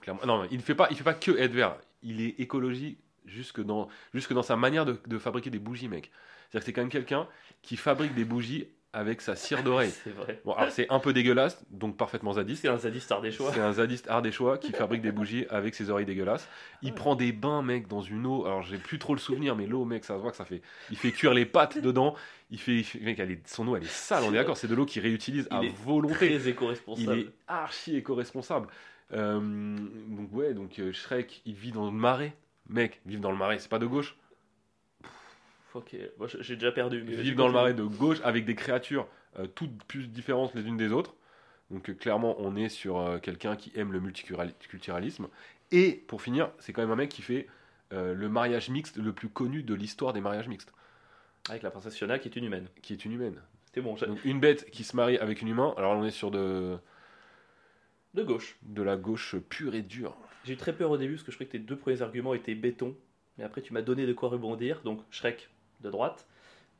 Clairement. Non, il ne fait pas, il fait pas que être vert. Il est écologie jusque dans, jusque dans sa manière de, de fabriquer des bougies, mec. C'est-à-dire que c'est quand même quelqu'un qui fabrique des bougies avec sa cire d'oreille.
C'est vrai.
Bon, alors, c'est un peu dégueulasse, donc parfaitement zadiste.
C'est un zadiste ardéchois.
C'est un zadiste ardéchois qui fabrique des bougies avec ses oreilles dégueulasses. Il
Ouais.
prend des bains, mec, dans une eau. Alors, j'ai plus trop le souvenir, mais l'eau, mec, ça se voit que ça fait. Il fait cuire les pâtes dedans. Il fait. il fait- Mec, elle est- son eau, elle est sale, on est d'accord. C'est de l'eau qu'il réutilise à
Il est
volonté.
Très
Il
éco-responsable.
est archi éco-responsable. Euh, donc, ouais, donc euh, Shrek, il vit dans le marais. Mec, vivre dans le marais, c'est pas de gauche.
Ok, moi j'ai déjà perdu. mais
Vivre dans le marais de gauche avec des créatures euh, toutes plus différentes les unes des autres. Donc euh, clairement, on est sur euh, quelqu'un qui aime le multiculturalisme. Et pour finir, c'est quand même un mec qui fait le mariage mixte le plus connu de l'histoire des mariages mixtes,
Avec la princesse Fiona qui est une humaine.
qui est une humaine.
C'était bon,
Donc une bête qui se marie avec une humain. Alors on est sur de,
de gauche.
de la gauche pure et dure.
J'ai eu très peur au début parce que je croyais que tes deux premiers arguments étaient béton. Mais après, tu m'as donné de quoi rebondir. Donc, Shrek de droite.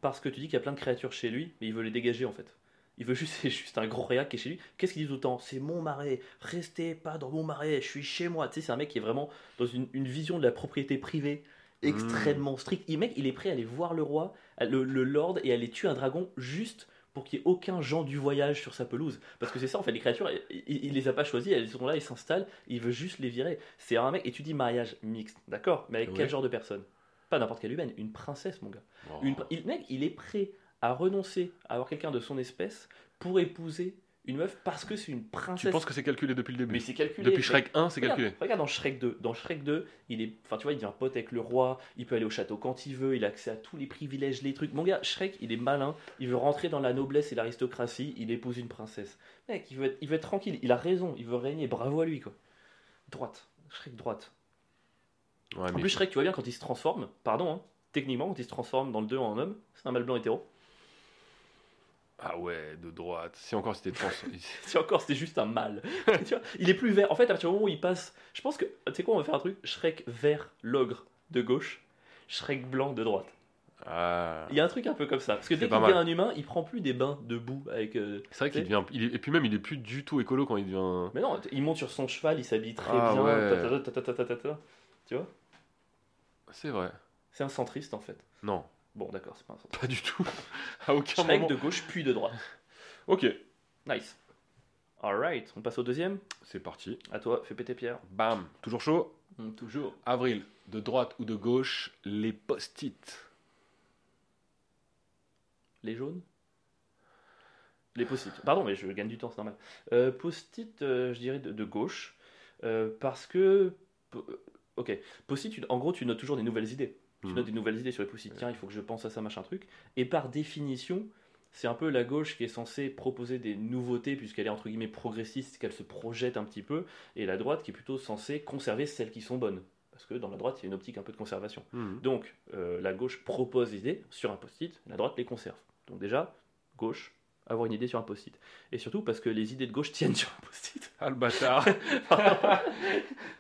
Parce que tu dis qu'il y a plein de créatures chez lui, mais il veut les dégager en fait. Il veut juste, c'est juste un gros réac qui est chez lui. Qu'est-ce qu'il dit tout le temps? C'est mon marais, restez pas dans mon marais, je suis chez moi. Tu sais, c'est un mec qui est vraiment dans une, une vision de la propriété privée extrêmement stricte. Il, mec, il est prêt à aller voir le roi, le, le lord, et à aller tuer un dragon juste pour qu'il n'y ait aucun gens du voyage sur sa pelouse. Parce que c'est ça, en fait, les créatures, il, il les a pas choisies, elles sont là, ils s'installent, il veut juste les virer. C'est un mec, et tu dis mariage mixte, d'accord, mais avec
Ouais.
quel genre de personne? Pas n'importe quelle humaine, une princesse, mon gars.
Oh.
Une, il, mec, il est prêt à renoncer à avoir quelqu'un de son espèce pour épouser une meuf parce que c'est une
Tu
princesse.
penses que c'est calculé depuis le début
Mais c'est calculé.
Depuis. Shrek 1, c'est calculé.
regarde dans Shrek 2. Dans Shrek 2, il est, enfin tu vois, il devient pote avec le roi. Il peut aller au château quand il veut. Il a accès à tous les privilèges, les trucs. Mon gars, Shrek, il est malin. Il veut rentrer dans la noblesse et l'aristocratie. Il épouse une princesse. Mec, il veut être, il veut être tranquille. Il a raison. Il veut régner. Bravo à lui, quoi. Droite. Shrek droite.
Ouais,
En plus, Shrek, tu vois bien quand il se transforme. Pardon, hein. Techniquement, quand il se transforme dans le 2 en homme, c'est un mâle blanc hétéro.
Ah ouais, de droite. Si encore c'était trans.
Si encore c'était juste un mâle. Tu vois, il est plus vert. En fait, à partir du moment où il passe. Je pense que. Tu sais quoi, on va faire un truc Shrek vert, l'ogre de gauche. Shrek blanc de droite.
Ah.
Il y a un truc un peu comme ça. Parce que dès qu'il devient un humain, il prend plus des bains debout avec. euh,
C'est vrai qu'il devient. il est- Et puis même, il est plus du tout écolo quand il devient.
Mais non, il monte sur son cheval, il s'habille très
Ah
bien.
ouais.
ta, ta, ta. Tu vois
C'est vrai.
C'est un centriste en fait.
Non,
Bon, d'accord, c'est pas un centriste.
pas du tout. À aucun
Shrek
moment.
de gauche puis de droite.
Ok,
Nice. Alright, on passe au deuxième.
c'est parti.
À toi, fais péter Pierre.
Bam. Toujours chaud.
Hum, toujours.
Avril, de droite ou de gauche, les post-it.
Les jaunes? Les post-it. Pardon, mais je gagne du temps, c'est normal. Euh, post-it, euh, je dirais de, de gauche. euh, parce que. Ok. Post-it, tu- en gros, tu notes toujours des nouvelles idées. Tu
Mhm.
notes des nouvelles idées sur les post-it. Tiens, il faut que je pense à ça, machin truc. Et par définition, c'est un peu la gauche qui est censée proposer des nouveautés, puisqu'elle est entre guillemets progressiste, qu'elle se projette un petit peu. Et la droite qui est plutôt censée conserver celles qui sont bonnes. Parce que dans la droite, il y a une optique un peu de conservation.
Mhm.
Donc, euh, la gauche propose des idées sur un post-it, la droite les conserve. Donc déjà, gauche, avoir une idée sur un post-it. Et surtout parce que les idées de gauche tiennent sur un post-it.
Ah le bâtard.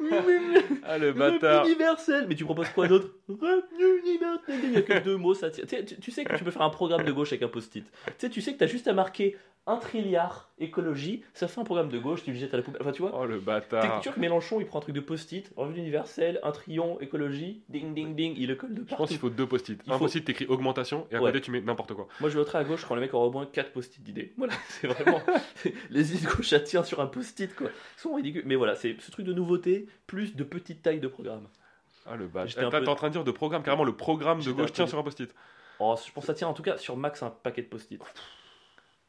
Oui, oui, oui.
ah le bâtard.
universel. Mais tu proposes quoi d'autre? Revenu universel. Il n'y a que deux mots, ça tient. Tu, sais, tu- tu sais que tu peux faire un programme de gauche avec un post-it. Tu sais, tu sais que tu as juste à marquer un trilliard écologie, ça fait un programme de gauche, tu le jettes à la poubelle. Enfin, tu vois
Oh le
T'es
bâtard.
sûr que Mélenchon il prend un truc de post-it, revenu universel, un trion, écologie, ding ding ding, il le colle de
Je
partout.
pense qu'il faut deux post-it. Un
faut-
post-it, t'écris augmentation et à
Ouais.
côté tu mets n'importe quoi.
Moi je voterai à gauche quand le mec aura au moins 4 post-it d'idées. Voilà, c'est vraiment. les idées de gauche, ça tient sur un post-it quoi. Ils sont ridicules. Mais voilà, c'est ce truc de nouveauté, plus de petite taille de programme.
Ah le bâtard. T'es
peu-
t'es en train de dire de programme, carrément le programme de gauche tient sur un post-it.
Oh, je pense que ça tient en tout cas sur max un paquet de post-it.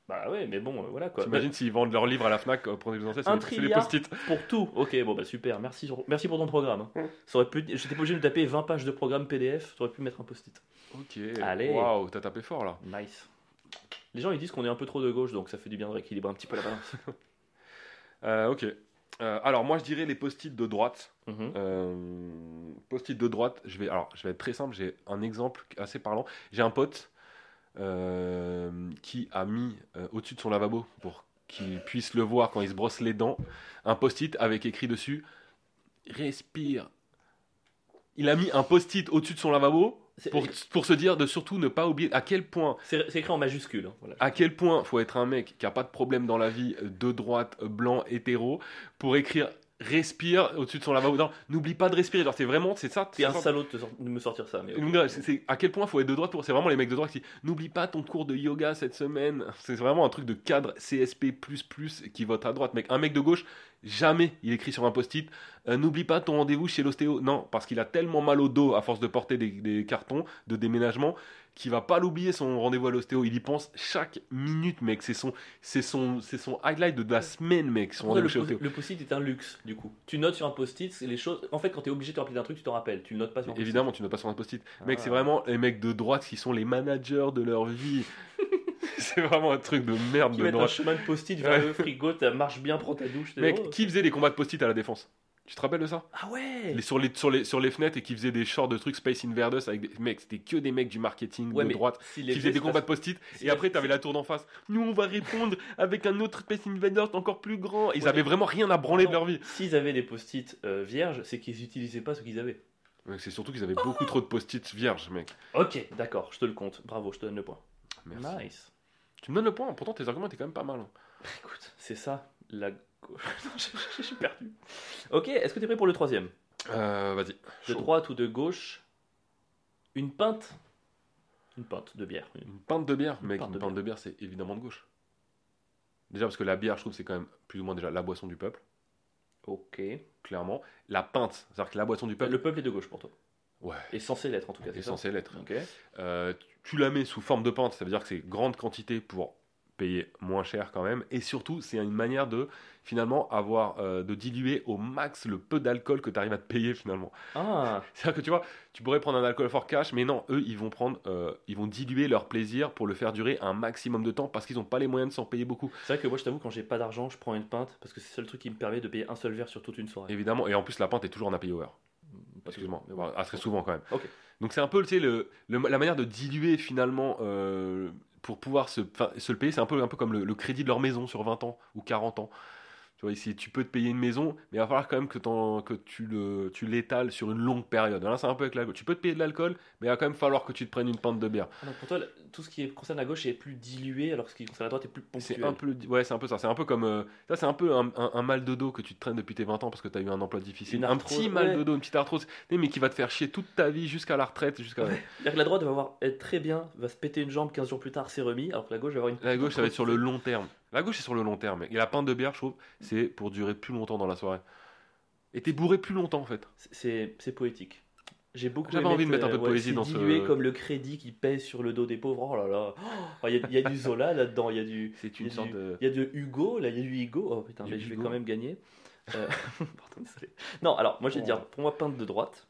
Bah ouais, mais bon, euh, voilà quoi.
T'imagines s'ils vendent leurs livres à la Fnac euh, pour des ancêtres,
Un
c'est c'est les
trilliard.
post-it.
Pour tout. Ok, bon bah super, merci, merci pour ton programme. hein. Ça aurait pu... J'étais pas obligé de me taper 20 pages de programme PDF, j'aurais pu mettre un post-it.
Ok.
Allez.
Waouh, t'as tapé fort là.
Nice. Les gens ils disent qu'on est un peu trop de gauche, donc ça fait du bien de rééquilibrer un petit peu la balance.
Euh, ok. Euh, alors moi je dirais les post-it de droite.
Mhm.
Euh, post-it de droite, je vais, alors, je vais être très simple, j'ai un exemple assez parlant. J'ai un pote qui a mis euh, au-dessus de son lavabo pour qu'il puisse le voir quand il se brosse les dents, un post-it avec écrit dessus Respire. Il a mis un post-it au-dessus de son lavabo pour, pour se dire de surtout ne pas oublier à quel point
c'est- écrit en majuscule. hein, voilà.
à quel point faut être un mec qui a pas de problème dans la vie, euh, de droite, euh, blanc, hétéro, pour écrire respire au-dessus de son lavabo. N'oublie pas de respirer. C'est vraiment, c'est ça.
C'est un salaud de, me sortir ça. Mais
c'est à quel point faut être de droite pour. C'est vraiment les mecs de droite qui n'oublie pas ton cours de yoga cette semaine. C'est vraiment un truc de cadre CSP qui vote à droite. Mec, un mec de gauche, jamais il écrit sur un post-it. euh, n'oublie pas ton rendez-vous chez l'ostéo. Non, parce qu'il a tellement mal au dos à force de porter des, des cartons de déménagement qu'il va pas l'oublier son rendez-vous à l'ostéo. Il y pense chaque minute, mec. C'est son, c'est son, c'est son highlight de la semaine, mec. Son rendez-vous
le, le post-it est un luxe, du coup. Tu notes sur un post-it, c'est les choses. En fait, quand tu es obligé de te rappeler d'un truc, tu t'en rappelles. Tu le notes pas sur un post-it.
Évidemment, tu ne pas sur un post-it. Mec,
Ah.
c'est vraiment les mecs de droite qui sont les managers de leur vie. c'est vraiment un truc de merde
Qui
de
mettent un
droite.
chemin de post-it vers
Ouais.
le frigo, tu marches bien, prends ta douche.
Mec, qui faisait des combats de post-it à la défense? Tu te rappelles de ça?
Ah ouais
les, sur, les, sur, les, sur les fenêtres et qui faisaient des shorts de trucs Space Invaders avec des. Mec, c'était que des mecs du marketing
Ouais,
de droite
si
qui faisaient des combats de post-it.
si
Et après, t'avais la tour d'en face. Nous, on va répondre avec un autre Space Invaders encore plus grand. Ils
Ouais,
avaient vraiment rien à branler de leur vie.
S'ils avaient des post-it euh, vierges, c'est qu'ils n'utilisaient pas ce qu'ils avaient.
C'est surtout qu'ils avaient beaucoup trop de post-it vierges, mec.
Ok, d'accord, je te le compte. Bravo, je te donne le point.
Merci.
Nice.
Tu me donnes le point, pourtant tes arguments étaient quand même pas mal. hein.
Écoute, c'est ça, la suis perdu. Ok, est-ce que tu es prêt pour le troisième?
Euh, Vas-y.
De droite ou de gauche? Une pinte? Une pinte de bière.
Une pinte de bière,
Une
mec,
pinte
une
de
pinte de bière, c'est évidemment de gauche. Déjà parce que la bière, je trouve, c'est quand même plus ou moins déjà la boisson du peuple,
Ok.
clairement. La pinte, c'est-à-dire que la boisson du peuple,
Le peuple est de gauche pour toi.
ouais,
Est censé l'être en tout cas.
est censé l'être.
Ok.
Euh, tu la mets sous forme de pinte, ça veut dire que c'est grande quantité pour payer moins cher quand même. Et surtout, c'est une manière de finalement avoir euh, de diluer au max le peu d'alcool que tu arrives à te payer finalement.
Ah,
C'est-à-dire que tu vois, tu pourrais prendre un alcool fort cash, mais non, eux, ils vont prendre, euh, ils vont diluer leur plaisir pour le faire durer un maximum de temps parce qu'ils n'ont pas les moyens de s'en payer beaucoup.
c'est vrai que moi je t'avoue, quand j'ai pas d'argent, je prends une pinte parce que c'est le seul truc qui me permet de payer un seul verre sur toute une soirée.
Évidemment, et en plus, la pinte est toujours en happy hour. Excuse-moi,
bon.
Bah, ah, souvent quand même.
Ok.
Donc c'est un peu tu sais, le, le- la manière de diluer finalement euh, pour pouvoir se, le payer, c'est un peu, comme le, le crédit de leur maison sur 20 ans ou 40 ans. Tu vois, ici, tu peux te payer une maison, mais il va falloir quand même que, tu, le, tu l'étales sur une longue période. Là, c'est un peu avec l'alcool. Tu peux te payer de l'alcool, mais il va quand même falloir que tu te prennes une pinte de bière.
Ah, pour toi, tout ce qui concerne la gauche est plus dilué alors que ce qui concerne la droite est plus ponctuel.
C'est un peu, ouais, c'est un peu ça. C'est un peu comme, euh, ça, c'est un peu un, un- un mal de dos que tu te traînes depuis tes 20 ans parce que tu as eu un emploi difficile. Un petit mal
ouais.
de dos, une petite arthrose, mais qui va te faire chier toute ta vie jusqu'à la retraite, jusqu'à.
Que la droite va avoir, être très bien, va se péter une jambe 15 jours plus tard, c'est remis, alors que la gauche va avoir une.
La gauche, ça va être sur le long terme. La gauche, c'est sur le long terme. Et la pinte de bière, je trouve, c'est pour durer plus longtemps dans la soirée. Et t'es bourré plus longtemps, en fait.
C'est c'est poétique. J'ai beaucoup
J'avais envie de mettre un peu de
ouais,
poésie dans ce-
dilué comme le crédit qui pèse sur le dos des pauvres. Oh là là. Oh, Il y, a- il y a du Zola là-dedans, il y a du.
C'est une sorte
du-
de.
Il y a de Hugo, là il y a du Hugo. Oh putain, mais je vais quand même gagner. Euh, pardon, désolé. Non, alors moi je vais
Oh.
dire, pour moi, peinte de droite.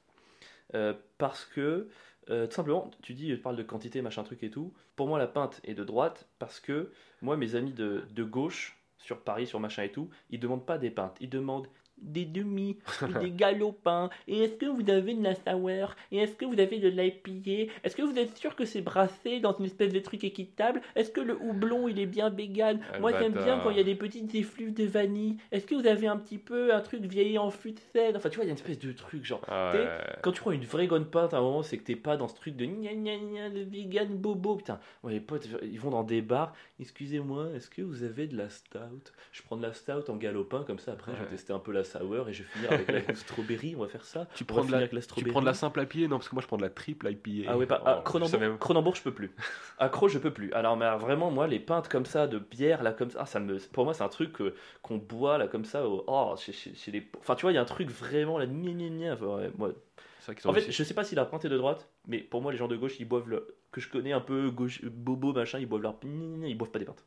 Euh, parce que, euh, tout simplement, tu dis, tu parles de quantité, machin truc et tout. Pour moi, la peinte est de droite parce que moi, mes amis de, de gauche, sur Paris, sur machin et tout, ils demandent pas des peintes, ils demandent des demi, et des galopins, et est-ce que vous avez de la sour, et est-ce que vous avez de l'IPA, est-ce que vous êtes sûr que c'est brassé dans une espèce de truc équitable, est-ce que le houblon il est bien vegan,
Ah,
moi j'aime bien quand il y a des petites effluves de vanille, est-ce que vous avez un petit peu un truc vieilli en fût de cèdre, enfin tu vois il y a une espèce de truc genre,
Ah ouais.
quand tu prends une vraie bonne pinte à un moment, c'est que t'es pas dans ce truc de gna gna gna, le vegan bobo. Putain, ouais, les potes, ils vont dans des bars. Excusez-moi, est-ce que vous avez de la stout? Je prends de la stout en galopin, comme ça après je vais tester un peu la sour et je vais finir avec la strawberry. On va faire ça.
Tu
On
prends, de la,
avec la
tu prends de la simple IPA Non, parce que moi je prends de la triple IPA.
Ah ouais, pas.
Oh,
ah,
je
Cronenbourg,
sais même-
Cronenbourg, je peux plus. Accro, je peux plus. Alors, mais vraiment, moi, les pintes comme ça, de bière, là, comme ça, ah, ça me, pour moi, c'est un truc euh, qu'on boit, là, comme ça, oh, chez, chez- chez les. Enfin, tu vois, il y a un truc vraiment, là, gna. Enfin, ouais, moi, en fait,
réussi.
je sais pas si la pointe est de droite, mais pour moi, les gens de gauche, ils boivent le. que je connais un peu, gauche, bobo, machin, ils boivent leur. Ils boivent pas des pintes.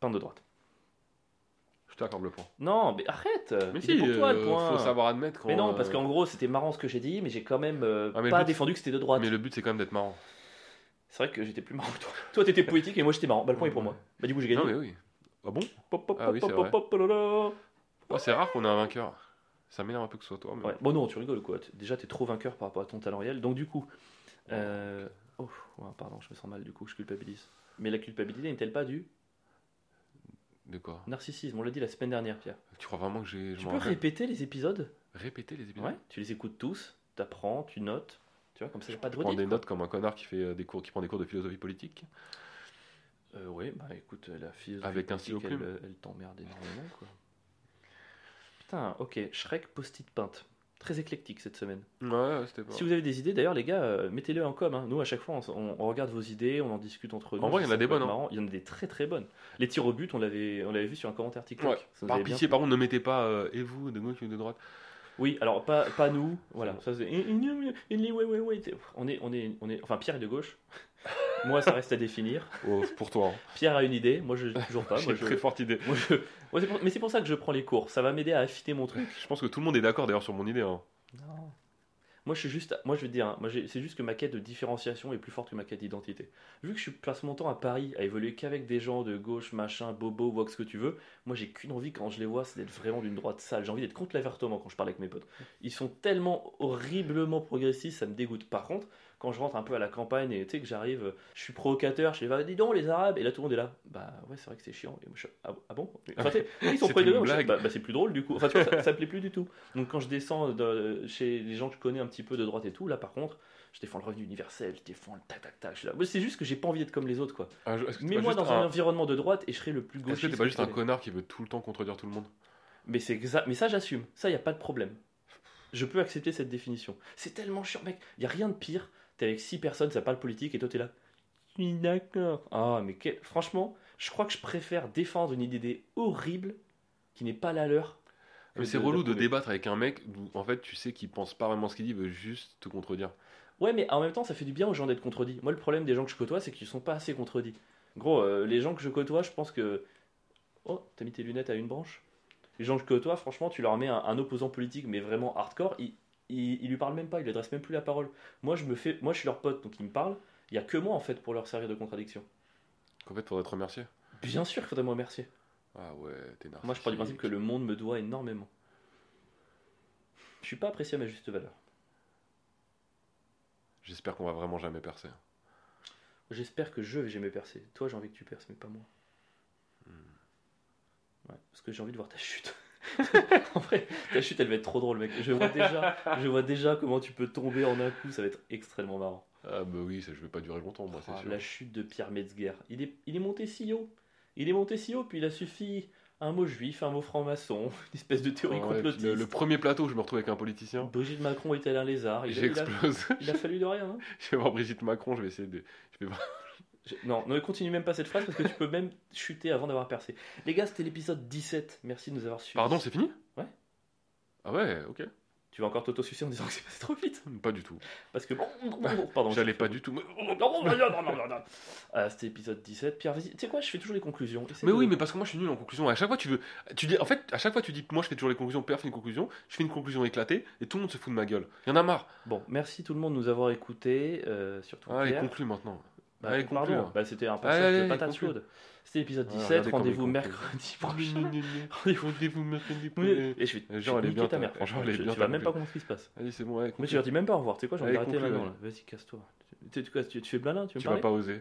Pinte de droite.
Je t'accorde le point.
Non, mais arrête
Mais
Il est
si,
pour toi, le
euh,
point.
faut savoir admettre quand.
Mais non,
euh,
parce qu'en gros, c'était marrant ce que j'ai dit, mais j'ai quand même euh,
Ah, mais le
pas
but-
défendu que c'était de droite.
Mais le but c'est quand même d'être marrant.
C'est vrai que j'étais plus marrant que toi. Toi, t'étais poétique et moi, j'étais marrant. Bah, le point est pour moi. Bah, du coup, j'ai gagné.
Non mais oui. Ah bon?
Pop, pop,
Ah oui,
pop,
c'est
pop,
vrai.
pop.
Oh, C'est rare qu'on ait un vainqueur. Ça m'énerve un peu que ce soit toi. Mais...
Ouais. Bon, non, tu rigoles quoi? Déjà, t'es trop vainqueur par rapport à ton talent réel. Donc, du coup. Euh... Oh, ouais, pardon, je me sens mal du coup, je culpabilise. Mais la culpabilité n'est-elle pas du
De quoi
narcissisme On l'a dit la semaine dernière, Pierre.
Tu crois vraiment que j'ai.
Tu peux répéter les épisodes?
Répéter les épisodes
Ouais. Tu les écoutes tous, t'apprends, tu notes. Tu vois, comme ça, a pas de
Je prends
redite.
des notes comme un connard qui fait euh, des cours, qui prend des cours de philosophie politique.
Euh, ouais, bah écoute, la fille.
Avec un stylo
elle, euh, elle t'emmerde énormément, quoi. Putain, ok. Shrek post-it peinte. Très éclectique cette semaine.
Ouais, ouais, c'était pas.
Si vous avez des idées, d'ailleurs, les gars, euh, mettez-le en com. hein. Nous, à chaque fois, on, regarde vos idées, on en discute entre nous.
vrai, il y en a des bonnes, hein.
Il y en a des très très bonnes. Les tirs au but, on l'avait, on l'avait vu sur un commentaire TikTok.
Ouais.
Ça nous
Par pitié, par contre, ne mettez pas euh, et vous de gauche ou de droite.
Oui, alors pas, pas nous, voilà. Ça, c'est- On est, on est, on est, enfin Pierre est de gauche. moi, ça reste à définir.
Oh, pour toi. hein.
Pierre a une idée, moi je toujours pas.
J'ai une
je,
très forte idée.
moi, je- moi, c'est pour- mais c'est pour ça que je prends les cours. Ça va m'aider à affiner mon truc.
Je pense que tout le monde est d'accord d'ailleurs sur mon idée. hein.
Non. Moi, je suis juste, moi je veux dire, hein, moi c'est juste que ma quête de différenciation est plus forte que ma quête d'identité. Vu que je passe mon temps à Paris à évoluer qu'avec des gens de gauche, machin, bobo, vox ce que tu veux, moi j'ai qu'une envie quand je les vois, c'est d'être vraiment d'une droite sale. J'ai envie d'être contre l'avertement quand je parle avec mes potes. Ils sont tellement horriblement progressistes, ça me dégoûte. Par contre, quand je rentre un peu à la campagne et tu sais que j'arrive, je suis provocateur, je fais bah, dis donc les Arabes, et là tout le monde est là. Bah ouais, c'est vrai que c'est chiant. Et moi, je suis, ah, ah bon? Enfin, ils sont
une
degré, moi, bah, bah, c'est plus drôle du coup. Enfin, tu vois, ça, ça me plaît plus du tout. Donc quand je descends de- chez les gens que je connais un petit peu de droite et tout, là par contre, je défends le revenu universel, je défends le tac tac tac. C'est juste que j'ai pas envie d'être comme les autres, quoi.
Ah, je- est-ce que t'es
Mais
pas
moi
juste
dans un,
un-
environnement de droite et je serai le plus
Est-ce que
gauchiste.
t'es pas juste un connard qui veut tout le temps contredire tout le monde?
Mais c'est exact. Mais ça, j'assume. Ça, y a pas de problème. Je peux accepter cette définition. C'est tellement chiant, mec. Y a rien de pire. T'es avec six personnes, ça parle politique et toi t'es là. Je suis d'accord. Ah, mais quel- franchement, je crois que je préfère défendre une idée horrible qui n'est pas la leur.
Mais c'est relou de débattre avec un mec où en fait tu sais qu'il pense pas vraiment ce qu'il dit, il veut juste te contredire.
Ouais, mais en même temps, ça fait du bien aux gens d'être contredits. Moi, le problème des gens que je côtoie, c'est qu'ils sont pas assez contredits. Gros, euh, les gens que je côtoie, je pense que. Oh, t'as mis tes lunettes à une branche Les gens que je côtoie, franchement, tu leur mets un, un opposant politique, mais vraiment hardcore, ils, ils lui parlent même pas, ils lui adressent même plus la parole. Moi, je me fais, moi, je suis leur pote, donc ils me parlent. Il y a que moi, en fait, pour leur servir de contradiction.
Qu'en fait faudrait te remercier.
Bien sûr qu'il faudrait me remercier.
Ah ouais, t'es narcissique.
Moi, je pars du principe que le monde me doit énormément. Je suis pas apprécié à ma juste valeur.
J'espère qu'on va vraiment jamais percer.
J'espère que je vais jamais percer. Toi, j'ai envie que tu perces, mais pas moi.
Hmm.
Ouais, parce que j'ai envie de voir ta chute. en vrai, ta chute, elle va être trop drôle, mec. Je vois déjà, je vois déjà comment tu peux tomber en un coup. Ça va être extrêmement marrant.
Ah bah oui, ça je vais pas durer longtemps moi, c'est
Ah,
sûr.
la chute de Pierre Metzger. Il est, il est monté si haut. Il est monté si haut, puis il a suffi un mot juif, un mot franc-maçon, une espèce de théorie
Ah ouais,
complotiste.
le, le premier plateau, je me retrouve avec un politicien.
Brigitte Macron est-elle un lézard il a, il, a,
J'explose.
il a fallu de rien. hein.
je vais voir Brigitte Macron, je vais essayer de. Je vais voir.
Non, ne continue même pas cette phrase parce que tu peux même chuter avant d'avoir percé. Les gars, c'était l'épisode 17. Merci de nous avoir suivis.
Pardon, c'est fini?
Ouais.
Ah ouais, ok.
Tu vas encore t'auto-sucer en disant que c'est passé trop vite
Pas du tout.
Parce que. Pardon.
J'allais pas du tout. Mais,
Non, non, non, non, non, non, non. Ah, c'était épisode 17. Pierre, vas-y. Tu sais quoi, je fais toujours les conclusions. Essaie
mais
de-
oui, mais parce que moi je suis nul en conclusion. À chaque fois tu veux, tu dis, en fait, à chaque fois tu dis, moi je fais toujours les conclusions. Père fait une conclusion, je fais une conclusion éclatée et tout le monde se fout de ma gueule. Y en a marre.
Bon, merci tout le monde de nous avoir écoutés. euh, surtout
Allez,
Pierre.
conclue maintenant.
Bah,
allez,
pardon, bah, c'était un passage
allez,
de patate chaude. C'était l'épisode
Ah,
17.
regardez comme
Rendez-vous mercredi prochain.
Rendez-vous mercredi prochain.
Et je vais, je
Genre, elle est bien,
ta mère.
franchement, elle est
Tu-
bien,
Tu vas même pas comprendre ce qui se passe.
Allez, c'est bon, conclue.
tu leur dis même pas au revoir. Tu sais quoi,
Allez,
d'arrêter
conclue,
maintenant. Vas-y, casse-toi. Tu, tu, quoi, tu, tu fais malin Tu veux
Tu vas pas oser,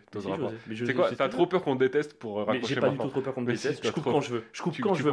je-
C'est quoi T'as trop peur qu'on te déteste pour raccrocher
j'ai pas du tout trop peur qu'on me déteste. Je coupe quand je veux. Je coupe
Tu-
quand
tu
je veux,